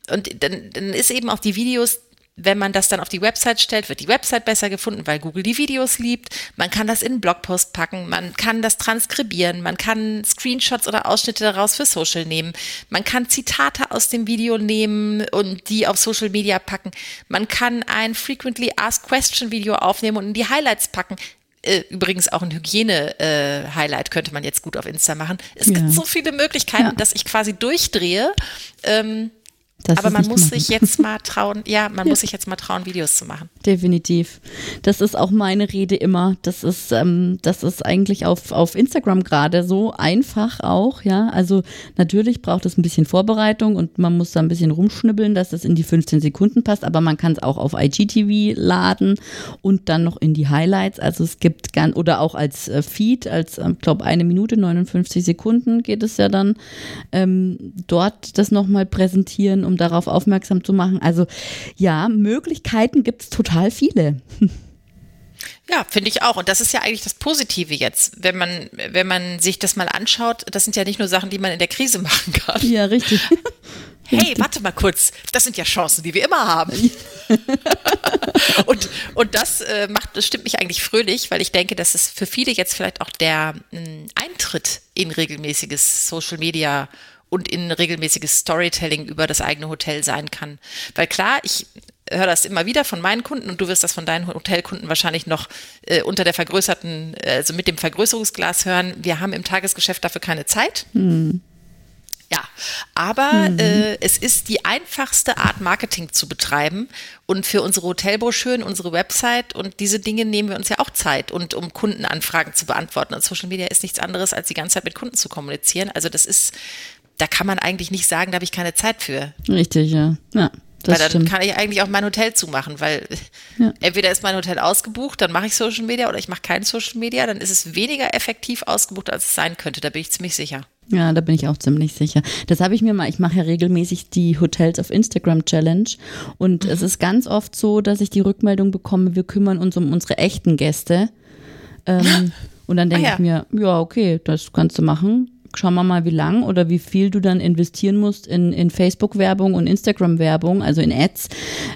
Und dann, dann ist eben auch die Videos, wenn man das dann auf die Website stellt, wird die Website besser gefunden, weil Google die Videos liebt. Man kann das in einen Blogpost packen, man kann das transkribieren, man kann Screenshots oder Ausschnitte daraus für Social nehmen. Man kann Zitate aus dem Video nehmen und die auf Social Media packen. Man kann ein Frequently Asked Question Video aufnehmen und in die Highlights packen. Äh, Übrigens auch ein Hygiene-Highlight könnte man jetzt gut auf Insta machen. Es Ja. gibt so viele Möglichkeiten, Ja. dass ich quasi durchdrehe. Ähm, Das aber man muss gemacht. sich jetzt mal trauen, ja, man muss sich jetzt mal trauen, Videos zu machen. Definitiv. Das ist auch meine Rede immer. Das ist, ähm, das ist eigentlich auf, auf Instagram gerade so einfach auch, ja. Also natürlich braucht es ein bisschen Vorbereitung und man muss da ein bisschen rumschnibbeln, dass es in die 15 Sekunden passt, aber man kann es auch auf IGTV laden und dann noch in die Highlights. Also es gibt gern, oder auch als äh, Feed, als, ich glaube, eine Minute, 59 Sekunden geht es ja dann, ähm, dort das nochmal präsentieren, um darauf aufmerksam zu machen. Also ja, Möglichkeiten gibt es total viele. Ja, finde ich auch. Und das ist ja eigentlich das Positive jetzt, wenn man, wenn man sich das mal anschaut. Das sind ja nicht nur Sachen, die man in der Krise machen kann. Ja, richtig. Hey, warte mal kurz. Das sind ja Chancen, die wir immer haben. und, und das äh, macht, das stimmt mich eigentlich fröhlich, weil ich denke, dass es für viele jetzt vielleicht auch der mh, Eintritt in regelmäßiges Social Media und in regelmäßiges Storytelling über das eigene Hotel sein kann. Weil klar, ich höre das immer wieder von meinen Kunden und du wirst das von deinen Hotelkunden wahrscheinlich noch äh, unter der vergrößerten, äh, also mit dem Vergrößerungsglas hören. Wir haben im Tagesgeschäft dafür keine Zeit. Ja, aber mhm. äh, es ist die einfachste Art, Marketing zu betreiben. Und für unsere Hotelbroschüren, unsere Website und diese Dinge nehmen wir uns ja auch Zeit und um Kundenanfragen zu beantworten. Und Social Media ist nichts anderes, als die ganze Zeit mit Kunden zu kommunizieren. Also das ist, da kann man eigentlich nicht sagen, da habe ich keine Zeit für. Richtig, ja. Ja. Weil dann stimmt. kann ich eigentlich auch mein Hotel zumachen, weil ja. entweder ist mein Hotel ausgebucht, dann mache ich Social Media oder ich mache kein Social Media, dann ist es weniger effektiv ausgebucht, als es sein könnte. Da bin ich ziemlich sicher. Ja, da bin ich auch ziemlich sicher. Das habe ich mir mal, ich mache ja regelmäßig die Hotels auf Instagram Challenge und mhm. es ist ganz oft so, dass ich die Rückmeldung bekomme, wir kümmern uns um unsere echten Gäste. Ähm, und dann denke ah, ja. ich mir, ja, okay, das kannst du machen schauen wir mal, wie lang oder wie viel du dann investieren musst in, in Facebook-Werbung und Instagram-Werbung, also in Ads,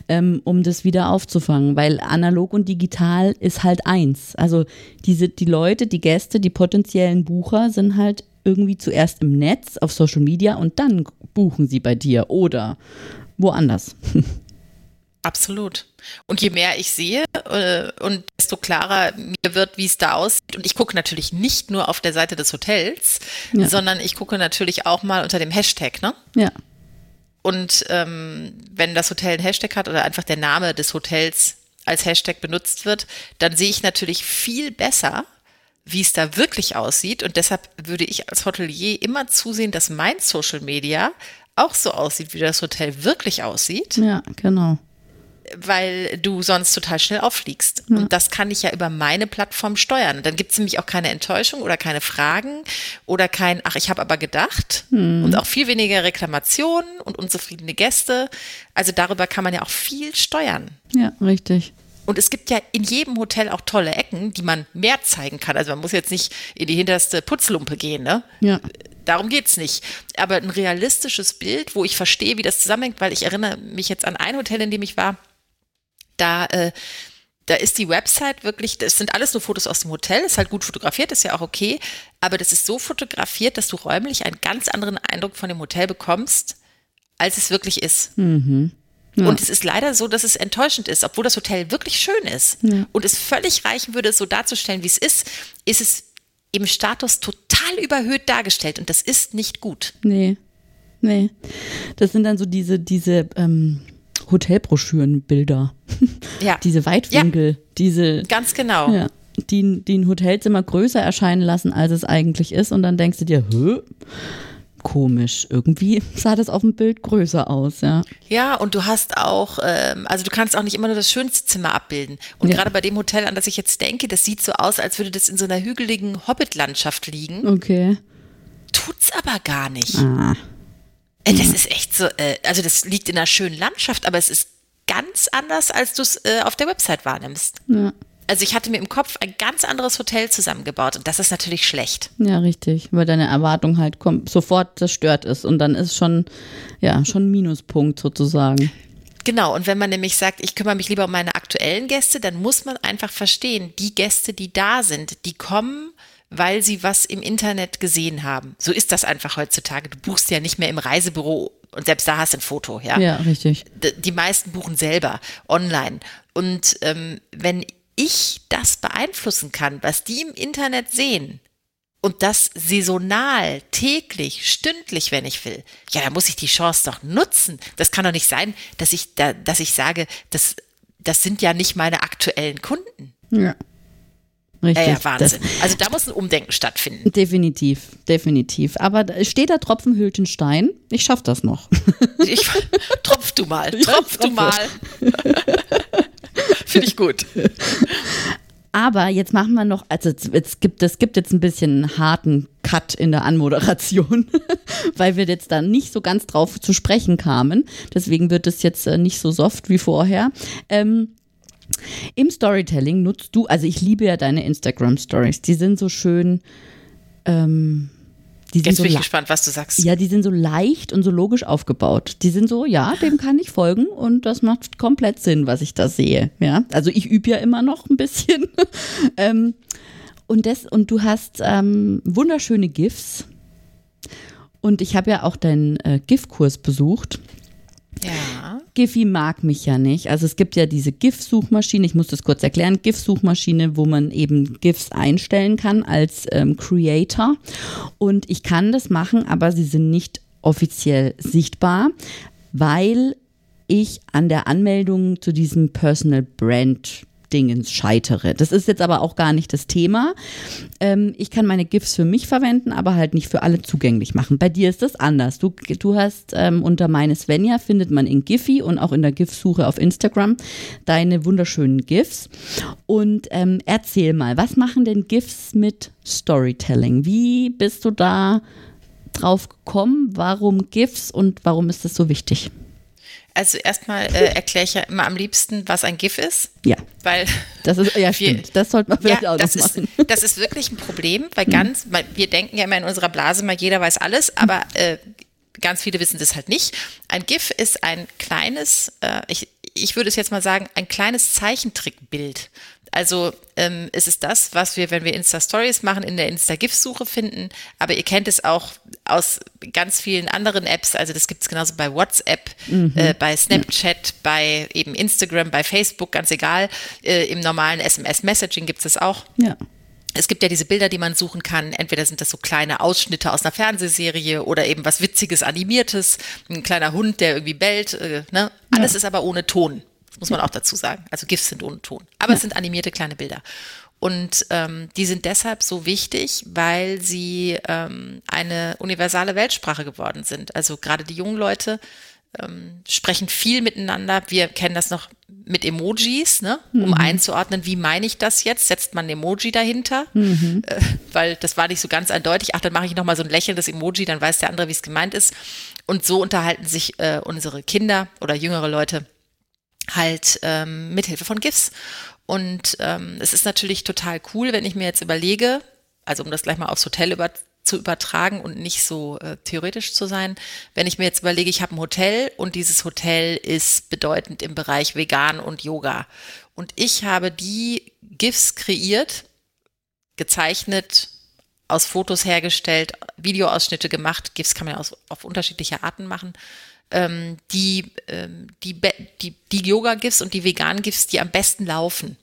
ähm, um das wieder aufzufangen. Weil analog und digital ist halt eins. Also diese, die Leute, die Gäste, die potenziellen Bucher sind halt irgendwie zuerst im Netz, auf Social Media und dann buchen sie bei dir oder woanders. Absolut. Und je mehr ich sehe äh, und desto klarer mir wird, wie es da aussieht. Und ich gucke natürlich nicht nur auf der Seite des Hotels, ja. sondern ich gucke natürlich auch mal unter dem Hashtag, ne? Ja. Und ähm, wenn das Hotel ein Hashtag hat oder einfach der Name des Hotels als Hashtag benutzt wird, dann sehe ich natürlich viel besser, wie es da wirklich aussieht. Und deshalb würde ich als Hotelier immer zusehen, dass mein Social Media auch so aussieht, wie das Hotel wirklich aussieht. Ja, genau weil du sonst total schnell auffliegst. Ja. Und das kann ich ja über meine Plattform steuern. Dann gibt es nämlich auch keine Enttäuschung oder keine Fragen oder kein, ach, ich habe aber gedacht. Hm. Und auch viel weniger Reklamationen und unzufriedene Gäste. Also darüber kann man ja auch viel steuern. Ja, richtig. Und es gibt ja in jedem Hotel auch tolle Ecken, die man mehr zeigen kann. Also man muss jetzt nicht in die hinterste Putzlumpe gehen, ne? Ja. Darum geht's nicht. Aber ein realistisches Bild, wo ich verstehe, wie das zusammenhängt, weil ich erinnere mich jetzt an ein Hotel, in dem ich war, da, äh, da ist die Website wirklich, das sind alles nur Fotos aus dem Hotel, ist halt gut fotografiert, ist ja auch okay, aber das ist so fotografiert, dass du räumlich einen ganz anderen Eindruck von dem Hotel bekommst, als es wirklich ist. Mhm. Ja. Und es ist leider so, dass es enttäuschend ist, obwohl das Hotel wirklich schön ist ja. und es völlig reichen würde, es so darzustellen, wie es ist, ist es im Status total überhöht dargestellt und das ist nicht gut. Nee. Nee. Das sind dann so diese, diese, ähm, Hotelbroschürenbilder. Ja. diese Weitwinkel, ja. diese. Ganz genau. Ja, die, die ein Hotelzimmer größer erscheinen lassen, als es eigentlich ist. Und dann denkst du dir, hö? komisch. Irgendwie sah das auf dem Bild größer aus, ja. Ja, und du hast auch, ähm, also du kannst auch nicht immer nur das schönste Zimmer abbilden. Und ja. gerade bei dem Hotel, an das ich jetzt denke, das sieht so aus, als würde das in so einer hügeligen Hobbit-Landschaft liegen. Okay. Tut's aber gar nicht. Ah. Äh, das ist echt so, äh, also das liegt in einer schönen Landschaft, aber es ist ganz anders, als du es äh, auf der Website wahrnimmst. Ja. Also ich hatte mir im Kopf ein ganz anderes Hotel zusammengebaut und das ist natürlich schlecht. Ja, richtig, weil deine Erwartung halt kommt, sofort zerstört ist und dann ist schon, ja, schon ein Minuspunkt sozusagen. Genau, und wenn man nämlich sagt, ich kümmere mich lieber um meine aktuellen Gäste, dann muss man einfach verstehen, die Gäste, die da sind, die kommen weil sie was im Internet gesehen haben. So ist das einfach heutzutage. Du buchst ja nicht mehr im Reisebüro und selbst da hast du ein Foto, ja. Ja, richtig. Die meisten buchen selber online. Und ähm, wenn ich das beeinflussen kann, was die im Internet sehen, und das saisonal, täglich, stündlich, wenn ich will, ja, da muss ich die Chance doch nutzen. Das kann doch nicht sein, dass ich da, dass ich sage, das, das sind ja nicht meine aktuellen Kunden. Ja. Richtig. Ja, ja Wahnsinn. Das, also da muss ein Umdenken stattfinden. Definitiv, definitiv. Aber steht da Tropfen hüllt den Stein? Ich schaff das noch. Ich, tropf du mal, tropf du mal. Finde ich gut. Aber jetzt machen wir noch, also es gibt, es gibt jetzt ein bisschen harten Cut in der Anmoderation, weil wir jetzt da nicht so ganz drauf zu sprechen kamen. Deswegen wird es jetzt äh, nicht so soft wie vorher. Ähm, im Storytelling nutzt du, also ich liebe ja deine Instagram Stories, die sind so schön. Ähm, Jetzt bin so ich gespannt, was du sagst. Ja, die sind so leicht und so logisch aufgebaut. Die sind so, ja, dem kann ich folgen und das macht komplett Sinn, was ich da sehe. Ja, also ich übe ja immer noch ein bisschen. ähm, und, das, und du hast ähm, wunderschöne GIFs. Und ich habe ja auch deinen äh, GIF-Kurs besucht. Ja. Giphy mag mich ja nicht. Also es gibt ja diese GIF-Suchmaschine, ich muss das kurz erklären, GIF-Suchmaschine, wo man eben GIFs einstellen kann als ähm, Creator. Und ich kann das machen, aber sie sind nicht offiziell sichtbar, weil ich an der Anmeldung zu diesem Personal Brand Dingens scheitere. Das ist jetzt aber auch gar nicht das Thema. Ähm, ich kann meine GIFs für mich verwenden, aber halt nicht für alle zugänglich machen. Bei dir ist das anders. Du, du hast ähm, unter meine Svenja findet man in Giphy und auch in der GIF-Suche auf Instagram deine wunderschönen GIFs. Und ähm, erzähl mal, was machen denn GIFs mit Storytelling? Wie bist du da drauf gekommen? Warum GIFs und warum ist das so wichtig? Also erstmal äh, erkläre ich ja immer am liebsten, was ein GIF ist. Ja. Weil das ist ja stimmt. Das sollte man vielleicht ja, auch das noch ist, machen. Das ist wirklich ein Problem, weil ganz, weil wir denken ja immer in unserer Blase mal, jeder weiß alles, aber äh, ganz viele wissen das halt nicht. Ein GIF ist ein kleines, äh, ich, ich würde es jetzt mal sagen, ein kleines Zeichentrickbild. Also ähm, es ist das, was wir, wenn wir Insta-Stories machen, in der Insta-GIF-Suche finden. Aber ihr kennt es auch aus ganz vielen anderen Apps. Also das gibt es genauso bei WhatsApp, mhm. äh, bei Snapchat, ja. bei eben Instagram, bei Facebook, ganz egal. Äh, Im normalen SMS-Messaging gibt es das auch. Ja. Es gibt ja diese Bilder, die man suchen kann. Entweder sind das so kleine Ausschnitte aus einer Fernsehserie oder eben was Witziges, Animiertes. Ein kleiner Hund, der irgendwie bellt. Äh, ne? Alles ja. ist aber ohne Ton. Das muss man auch dazu sagen. Also GIFs sind ohne Ton. Aber ja. es sind animierte kleine Bilder. Und ähm, die sind deshalb so wichtig, weil sie ähm, eine universale Weltsprache geworden sind. Also gerade die jungen Leute ähm, sprechen viel miteinander. Wir kennen das noch mit Emojis, ne? um mhm. einzuordnen, wie meine ich das jetzt? Setzt man ein Emoji dahinter? Mhm. Äh, weil das war nicht so ganz eindeutig. Ach, dann mache ich nochmal so ein lächelndes Emoji, dann weiß der andere, wie es gemeint ist. Und so unterhalten sich äh, unsere Kinder oder jüngere Leute halt ähm, mit Hilfe von GIFs. Und ähm, es ist natürlich total cool, wenn ich mir jetzt überlege, also um das gleich mal aufs Hotel über, zu übertragen und nicht so äh, theoretisch zu sein, wenn ich mir jetzt überlege, ich habe ein Hotel und dieses Hotel ist bedeutend im Bereich Vegan und Yoga. Und ich habe die GIFs kreiert, gezeichnet, aus Fotos hergestellt, Videoausschnitte gemacht. GIFs kann man aus, auf unterschiedliche Arten machen ähm, die, ähm, die, die, die Yoga-GIFs und die Vegan-GIFs, die am besten laufen.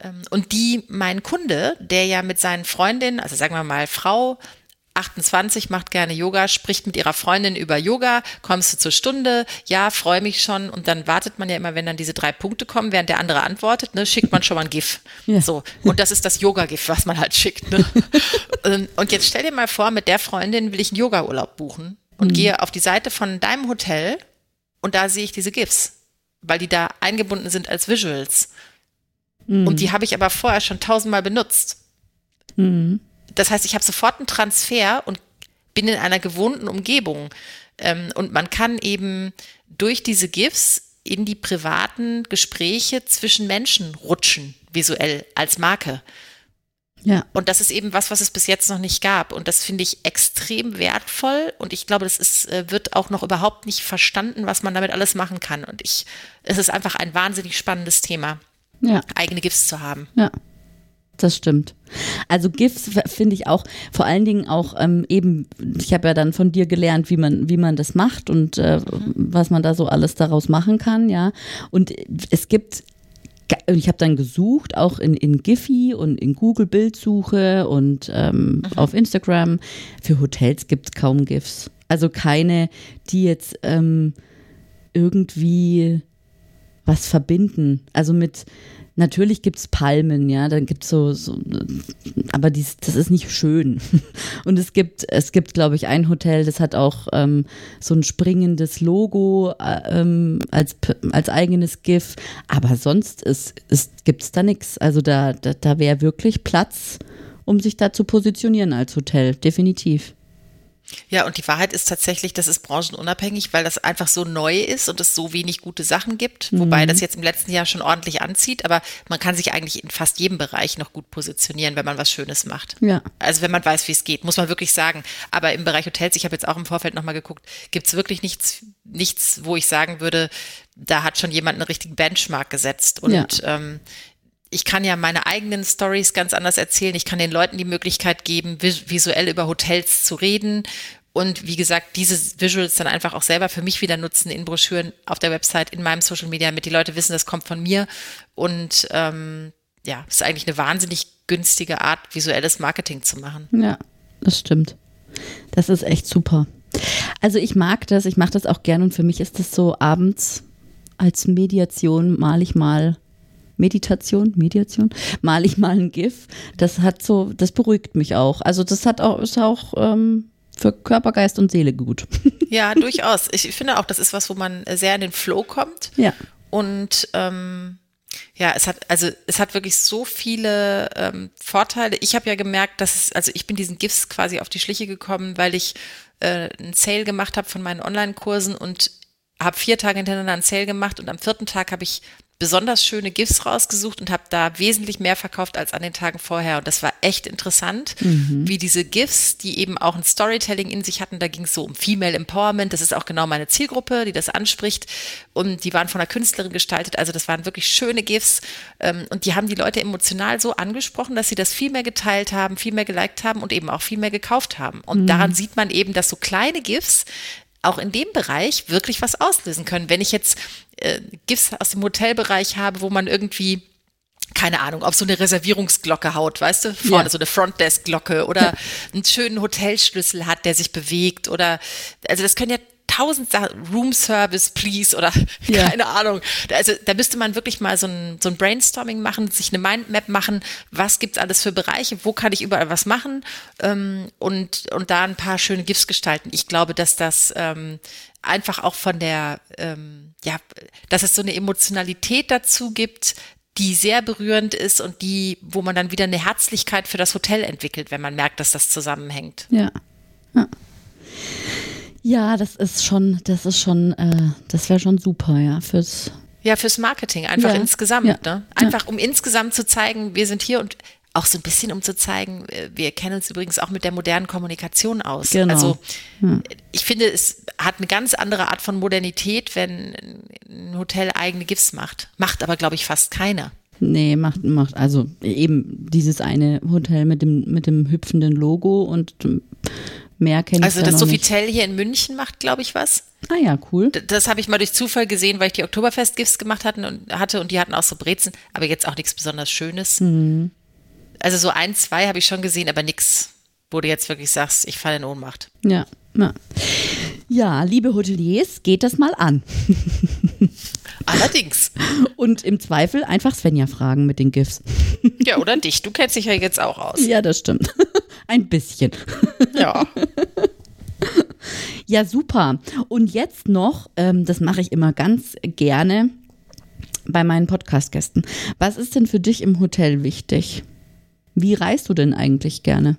Ähm, und die mein Kunde, der ja mit seinen Freundinnen, also sagen wir mal Frau, 28 macht gerne Yoga, spricht mit ihrer Freundin über Yoga, kommst du zur Stunde, ja, freue mich schon und dann wartet man ja immer, wenn dann diese drei Punkte kommen, während der andere antwortet, ne, schickt man schon mal ein GIF. Ja. So und das ist das Yoga-GIF, was man halt schickt. Ne? und jetzt stell dir mal vor, mit der Freundin will ich einen Yoga-Urlaub buchen und mhm. gehe auf die Seite von deinem Hotel und da sehe ich diese GIFs, weil die da eingebunden sind als Visuals. Mhm. Und die habe ich aber vorher schon tausendmal benutzt. Mhm. Das heißt, ich habe sofort einen Transfer und bin in einer gewohnten Umgebung. Ähm, und man kann eben durch diese GIFs in die privaten Gespräche zwischen Menschen rutschen, visuell als Marke. Ja. Und das ist eben was, was es bis jetzt noch nicht gab. Und das finde ich extrem wertvoll. Und ich glaube, das ist, äh, wird auch noch überhaupt nicht verstanden, was man damit alles machen kann. Und ich, es ist einfach ein wahnsinnig spannendes Thema, ja. eigene GIFs zu haben. Ja. Das stimmt. Also GIFs finde ich auch, vor allen Dingen auch ähm, eben, ich habe ja dann von dir gelernt, wie man, wie man das macht und äh, mhm. was man da so alles daraus machen kann, ja. Und es gibt ich habe dann gesucht, auch in, in Giphy und in Google Bildsuche und ähm, mhm. auf Instagram. Für Hotels gibt es kaum GIFs. Also keine, die jetzt ähm, irgendwie was verbinden. Also mit, Natürlich gibt es Palmen, ja, dann gibt es so, so, aber dies, das ist nicht schön. Und es gibt, es gibt, glaube ich, ein Hotel, das hat auch ähm, so ein springendes Logo äh, ähm, als, als eigenes GIF, aber sonst ist, ist, gibt es da nichts. Also da, da, da wäre wirklich Platz, um sich da zu positionieren als Hotel, definitiv. Ja, und die Wahrheit ist tatsächlich, das ist branchenunabhängig, weil das einfach so neu ist und es so wenig gute Sachen gibt, mhm. wobei das jetzt im letzten Jahr schon ordentlich anzieht, aber man kann sich eigentlich in fast jedem Bereich noch gut positionieren, wenn man was Schönes macht. Ja. Also wenn man weiß, wie es geht, muss man wirklich sagen. Aber im Bereich Hotels, ich habe jetzt auch im Vorfeld nochmal geguckt, gibt es wirklich nichts, nichts, wo ich sagen würde, da hat schon jemand einen richtigen Benchmark gesetzt. Und ja. ähm, ich kann ja meine eigenen Stories ganz anders erzählen. Ich kann den Leuten die Möglichkeit geben, visuell über Hotels zu reden. Und wie gesagt, diese Visuals dann einfach auch selber für mich wieder nutzen in Broschüren auf der Website, in meinem Social Media, damit die Leute wissen, das kommt von mir. Und ähm, ja, ist eigentlich eine wahnsinnig günstige Art, visuelles Marketing zu machen. Ja, das stimmt. Das ist echt super. Also ich mag das, ich mache das auch gern und für mich ist das so abends als Mediation mal ich mal Meditation, Mediation, mal ich mal ein GIF. Das hat so, das beruhigt mich auch. Also das hat auch, ist auch ähm, für Körper, Geist und Seele gut. Ja, durchaus. Ich finde auch, das ist was, wo man sehr in den Flow kommt. Ja. Und ähm, ja, es hat also es hat wirklich so viele ähm, Vorteile. Ich habe ja gemerkt, dass es also ich bin diesen GIFs quasi auf die Schliche gekommen, weil ich äh, einen Sale gemacht habe von meinen Online-Kursen und habe vier Tage hintereinander einen Sale gemacht und am vierten Tag habe ich besonders schöne GIFs rausgesucht und habe da wesentlich mehr verkauft als an den Tagen vorher. Und das war echt interessant, mhm. wie diese GIFs, die eben auch ein Storytelling in sich hatten, da ging es so um Female Empowerment, das ist auch genau meine Zielgruppe, die das anspricht. Und die waren von einer Künstlerin gestaltet, also das waren wirklich schöne GIFs. Ähm, und die haben die Leute emotional so angesprochen, dass sie das viel mehr geteilt haben, viel mehr geliked haben und eben auch viel mehr gekauft haben. Und mhm. daran sieht man eben, dass so kleine GIFs auch in dem Bereich wirklich was auslösen können. Wenn ich jetzt äh, GIFs aus dem Hotelbereich habe, wo man irgendwie keine Ahnung, auf so eine Reservierungsglocke haut, weißt du, vorne ja. so eine Frontdesk-Glocke oder einen schönen Hotelschlüssel hat, der sich bewegt oder, also das können ja tausend Sachen, Room Service, please oder ja. keine Ahnung. Also da müsste man wirklich mal so ein, so ein Brainstorming machen, sich eine Mindmap machen, was gibt's alles für Bereiche, wo kann ich überall was machen ähm, und, und da ein paar schöne GIFs gestalten. Ich glaube, dass das ähm, einfach auch von der, ähm, ja, dass es so eine Emotionalität dazu gibt, die sehr berührend ist und die, wo man dann wieder eine Herzlichkeit für das Hotel entwickelt, wenn man merkt, dass das zusammenhängt. Ja. ja. Ja, das ist schon, das ist schon, äh, das wäre schon super, ja, fürs. Ja, fürs Marketing, einfach ja. insgesamt, ja. ne? Einfach um insgesamt zu zeigen, wir sind hier und auch so ein bisschen um zu zeigen, äh, wir kennen uns übrigens auch mit der modernen Kommunikation aus. Genau. Also ich finde, es hat eine ganz andere Art von Modernität, wenn ein Hotel eigene GIFs macht. Macht aber, glaube ich, fast keiner. Nee, macht, macht, also eben dieses eine Hotel mit dem, mit dem hüpfenden Logo und Mehr kenne ich Also das Sofitel hier in München macht, glaube ich, was. Ah ja, cool. Das, das habe ich mal durch Zufall gesehen, weil ich die Oktoberfest-Gifts gemacht hatten und, hatte und die hatten auch so Brezen, aber jetzt auch nichts besonders Schönes. Mhm. Also so ein, zwei habe ich schon gesehen, aber nichts, wo du jetzt wirklich sagst, ich falle in Ohnmacht. Ja, ja. Ja, liebe Hoteliers, geht das mal an. Allerdings. Und im Zweifel einfach Svenja fragen mit den GIFs. Ja, oder dich. Du kennst dich ja jetzt auch aus. Ja, das stimmt. Ein bisschen. Ja. Ja, super. Und jetzt noch, ähm, das mache ich immer ganz gerne bei meinen Podcast-Gästen. Was ist denn für dich im Hotel wichtig? Wie reist du denn eigentlich gerne?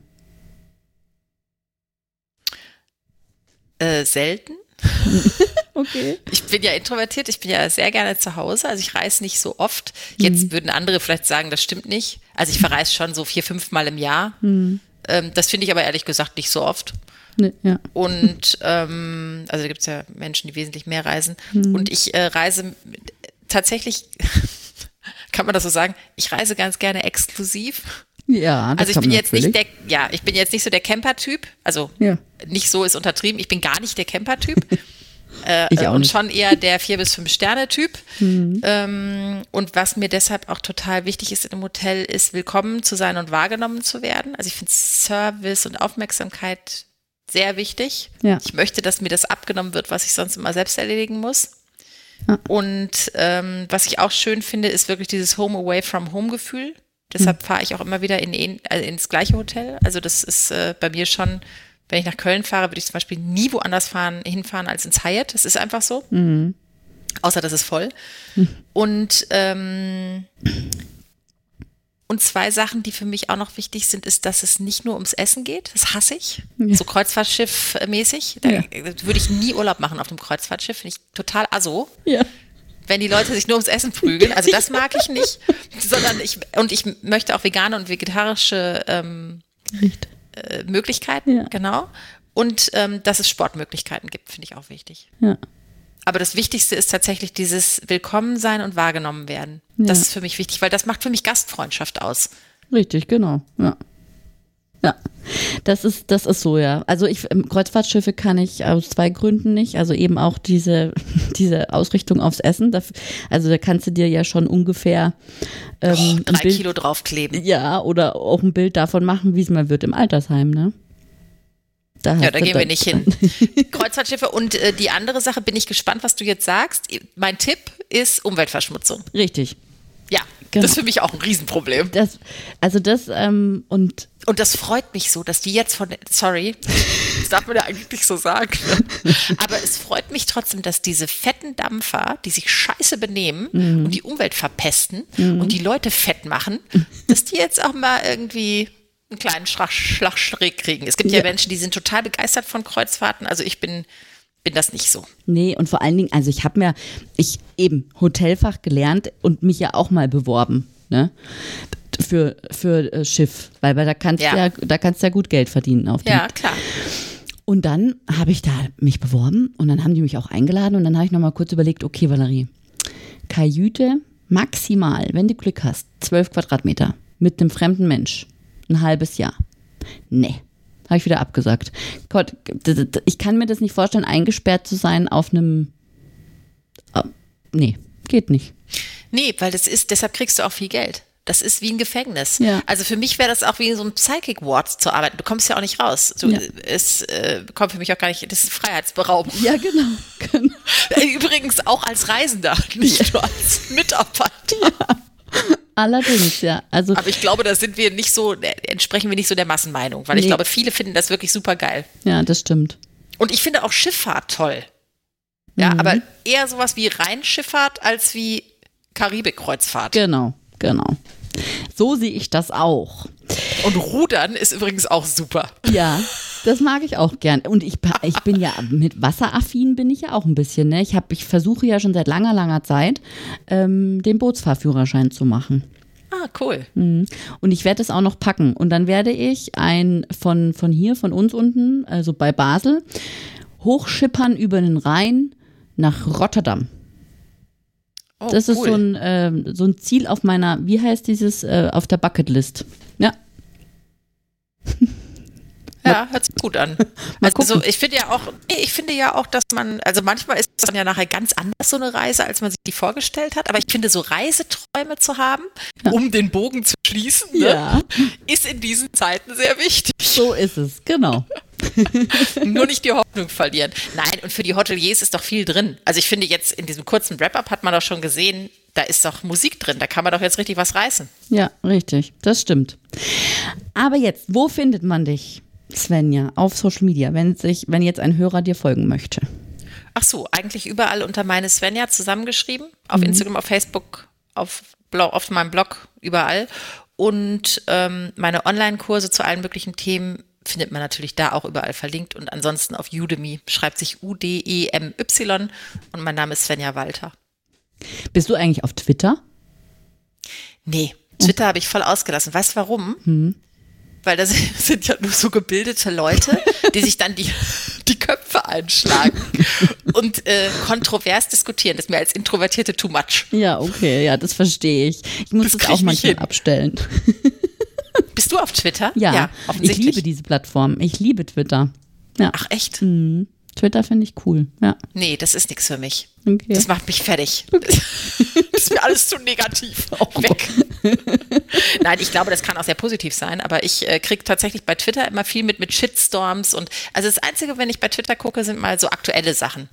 Äh, selten. okay. Ich bin ja introvertiert, ich bin ja sehr gerne zu Hause, also ich reise nicht so oft. Jetzt mhm. würden andere vielleicht sagen, das stimmt nicht. Also ich verreise schon so vier, fünf Mal im Jahr. Mhm. Ähm, das finde ich aber ehrlich gesagt nicht so oft. Nee, ja. Und ähm, also da gibt es ja Menschen, die wesentlich mehr reisen. Mhm. Und ich äh, reise tatsächlich, kann man das so sagen, ich reise ganz gerne exklusiv. Ja, das also ich bin jetzt natürlich. nicht der, ja, ich bin jetzt nicht so der Camper-Typ. Also ja. nicht so ist untertrieben. Ich bin gar nicht der Camper-Typ. Äh, ich auch und nicht. schon eher der vier bis fünf Sterne Typ. Mhm. Ähm, und was mir deshalb auch total wichtig ist in einem Hotel, ist willkommen zu sein und wahrgenommen zu werden. Also ich finde Service und Aufmerksamkeit sehr wichtig. Ja. Ich möchte, dass mir das abgenommen wird, was ich sonst immer selbst erledigen muss. Ja. Und ähm, was ich auch schön finde, ist wirklich dieses Home Away from Home Gefühl. Deshalb mhm. fahre ich auch immer wieder in, also ins gleiche Hotel. Also das ist äh, bei mir schon wenn ich nach Köln fahre, würde ich zum Beispiel nie woanders fahren, hinfahren als ins Hyatt. Das ist einfach so. Mhm. Außer das ist voll. Mhm. Und, ähm, und zwei Sachen, die für mich auch noch wichtig sind, ist, dass es nicht nur ums Essen geht. Das hasse ich. Ja. So Kreuzfahrtschiff-mäßig. Da ja. würde ich nie Urlaub machen auf dem Kreuzfahrtschiff. Finde ich total aso. Ja wenn die Leute sich nur ums Essen prügeln. Also das mag ich nicht, sondern ich und ich möchte auch vegane und vegetarische ähm, äh, Möglichkeiten, ja. genau. Und ähm, dass es Sportmöglichkeiten gibt, finde ich auch wichtig. Ja. Aber das Wichtigste ist tatsächlich dieses Willkommen sein und wahrgenommen werden. Ja. Das ist für mich wichtig, weil das macht für mich Gastfreundschaft aus. Richtig, genau. Ja. Ja, das ist, das ist so, ja. Also ich, Kreuzfahrtschiffe kann ich aus zwei Gründen nicht. Also eben auch diese, diese Ausrichtung aufs Essen. also da kannst du dir ja schon ungefähr ähm, oh, drei Bild, Kilo draufkleben. Ja, oder auch ein Bild davon machen, wie es mal wird im Altersheim, ne? Da Ja, da gehen wir nicht hin. Kreuzfahrtschiffe und äh, die andere Sache bin ich gespannt, was du jetzt sagst. Mein Tipp ist Umweltverschmutzung. Richtig. Genau. das ist für mich auch ein Riesenproblem. Das, also das, ähm, und Und das freut mich so, dass die jetzt von, sorry, das darf man ja eigentlich nicht so sagen, aber es freut mich trotzdem, dass diese fetten Dampfer, die sich scheiße benehmen Mhm. und die Umwelt verpesten und die Leute fett machen, dass die jetzt auch mal irgendwie einen kleinen Schlag, Schlag schräg kriegen. Es gibt ja, Ja. Menschen, die sind total begeistert von Kreuzfahrten, also ich bin, bin das nicht so. Nee, und vor allen Dingen, also ich habe mir, ich eben Hotelfach gelernt und mich ja auch mal beworben, ne? Für, für äh, Schiff, weil, da kannst Ja. ja. da kannst ja gut Geld verdienen auf dem. Ja, klar. Und dann habe ich da mich beworben und dann haben die mich auch eingeladen und dann habe ich nochmal kurz überlegt, okay, Valerie, Kajüte maximal, wenn du Glück hast, 12 Quadratmeter mit einem fremden Mensch, ein halbes Jahr. Nee, habe ich wieder abgesagt. Gott, ich kann mir das nicht vorstellen, eingesperrt zu sein auf einem. Ah, Nee, geht nicht. Nee, weil das ist, deshalb kriegst du auch viel Geld. Das ist wie ein Gefängnis. Ja. Also für mich wäre das auch wie so ein Psychic Ward zu arbeiten. Du kommst ja auch nicht raus. Du, Ja. Es äh, kommt für mich auch gar nicht, das ist Freiheitsberaubung. Ja, genau. genau. Übrigens auch als Reisender, nicht nur als Mitarbeiter. Allerdings, ja. Also, Aber ich glaube, da sind wir nicht so, entsprechen wir nicht so der Massenmeinung, weil ich Nee. glaube, viele finden das wirklich super geil. ja, das stimmt. Und ich finde auch Schifffahrt toll. Ja, Mhm. aber eher sowas wie Rheinschifffahrt als wie Karibikkreuzfahrt. Genau, genau. So sehe ich das auch. Und Rudern ist übrigens auch super. Ja, das mag ich auch gern. Und ich, ich bin ja mit wasseraffin bin ich ja auch ein bisschen. Ne? Ich, hab, ich versuche ja schon seit langer, langer Zeit, ähm, den Bootsfahrführerschein zu machen. Ah, cool. Mhm. Und ich werde es auch noch packen. Und dann werde ich ein von, von hier, von uns unten, also bei Basel, hochschippern über den Rhein nach Rotterdam. Oh, Das ist cool. so ein, ähm, so ein Ziel auf meiner, wie heißt dieses, äh, auf der Bucketlist. Ja, Ja, hört sich gut an. Also ich finde ja auch, ich finde ja auch, dass man, also manchmal ist es dann ja nachher ganz anders so eine Reise, als man sich die vorgestellt hat. Aber ich finde, so Reiseträume zu haben, um den Bogen zu schließen, ne, Ja. ist in diesen Zeiten sehr wichtig. so ist es, genau. Nur nicht die Hoffnung verlieren. Nein, und für die Hoteliers ist doch viel drin. Also ich finde jetzt in diesem kurzen Wrap-up hat man doch schon gesehen, da ist doch Musik drin, da kann man doch jetzt richtig was reißen. Ja, richtig, das stimmt. Aber jetzt, wo findet man dich, Svenja, auf Social Media, wenn sich, wenn jetzt ein Hörer dir folgen möchte? Ach so, eigentlich überall unter meine Svenja zusammengeschrieben. Auf Instagram, auf Facebook, auf, Blog, auf meinem Blog, überall. Und ähm, meine Online-Kurse zu allen möglichen Themen findet man natürlich da auch überall verlinkt. Und ansonsten auf Udemy schreibt sich U-D-E-M-Y und mein Name ist Svenja Walter. Bist du eigentlich auf Twitter? Nee, Twitter habe ich voll ausgelassen. Weißt du warum? Weil da sind, ja nur so gebildete Leute, die sich dann die, die Köpfe einschlagen und äh, kontrovers diskutieren. Das ist mir als Introvertierte too much. Ja, okay, ja, das verstehe ich. Ich muss Das das, auch ich manchmal abstellen. Bist du auf Twitter? Ja, ich offensichtlich. liebe diese Plattform. Ich liebe Twitter. Ja, Ach echt? mhm. Twitter finde ich cool. Ja, Nee, das ist nichts für mich. Okay. Das macht mich fertig. Das ist mir alles zu negativ. Weg. Nein, ich glaube, das kann auch sehr positiv sein, aber ich äh, kriege tatsächlich bei Twitter immer viel mit mit Shitstorms und also das Einzige, wenn ich bei Twitter gucke, sind mal so aktuelle Sachen.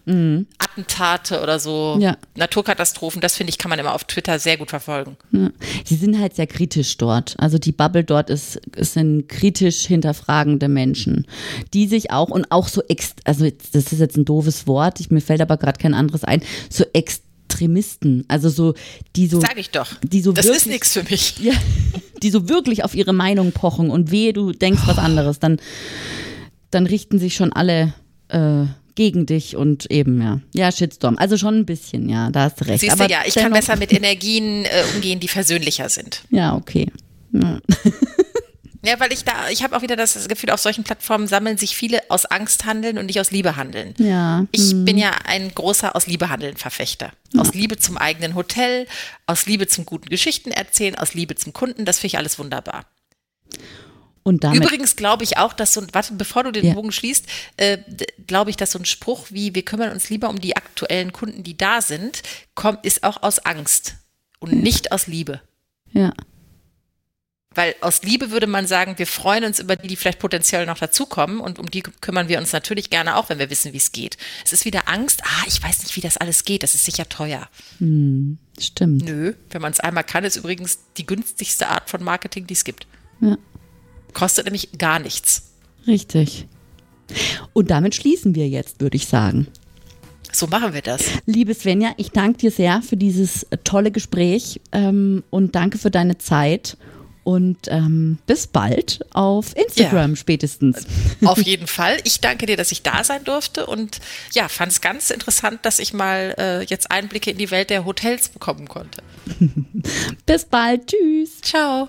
Attentate oder so Ja. Naturkatastrophen, das finde ich, kann man immer auf Twitter sehr gut verfolgen. Ja. Sie sind halt sehr kritisch dort. Also die Bubble dort ist, sind kritisch hinterfragende Menschen, die sich auch und auch so, ex, also das ist jetzt ein doofes Wort, ich, mir fällt aber gerade kein anderes ein, so Extremisten, also so, die so, Sag ich doch. die so das wirklich, ist nichts für mich. Ja, die so wirklich auf ihre Meinung pochen und wehe, du denkst was anderes, dann, dann richten sich schon alle äh, gegen dich und eben, ja. Ja, Shitstorm. Also schon ein bisschen, ja, da hast du recht. Siehst aber du, ja, ich kann besser mit Energien äh, umgehen, die versöhnlicher sind. Ja, okay. Ja. Ja, weil ich da, ich habe auch wieder das Gefühl, auf solchen Plattformen sammeln sich viele aus Angst handeln und nicht aus Liebe handeln. Ja. Ich bin ja ein großer aus Liebe handeln Verfechter. Aus Liebe zum eigenen Hotel, aus Liebe zum guten Geschichten erzählen, aus Liebe zum Kunden, das finde ich alles wunderbar. Und damit Übrigens glaube ich auch, dass so ein, warte, bevor du den Ja. Bogen schließt, äh, glaube ich, dass so ein Spruch wie, wir kümmern uns lieber um die aktuellen Kunden, die da sind, kommt, ist auch aus Angst und nicht aus Liebe. Ja. Weil aus Liebe würde man sagen, wir freuen uns über die, die vielleicht potenziell noch dazukommen und um die kümmern wir uns natürlich gerne auch, wenn wir wissen, wie es geht. Es ist wieder Angst, ah, ich weiß nicht, wie das alles geht, das ist sicher teuer. Hm, stimmt. Nö, wenn man es einmal kann, ist übrigens die günstigste Art von Marketing, die es gibt. Ja. Kostet nämlich gar nichts. Richtig. Und damit schließen wir jetzt, würde ich sagen. So machen wir das. Liebe Svenja, ich danke dir sehr für dieses tolle Gespräch ähm, und danke für deine Zeit. Und ähm, bis bald auf Instagram ja. spätestens. Auf jeden Fall. Ich danke dir, dass ich da sein durfte und ja, fand es ganz interessant, dass ich mal äh, jetzt Einblicke in die Welt der Hotels bekommen konnte. bis bald. Tschüss. Ciao.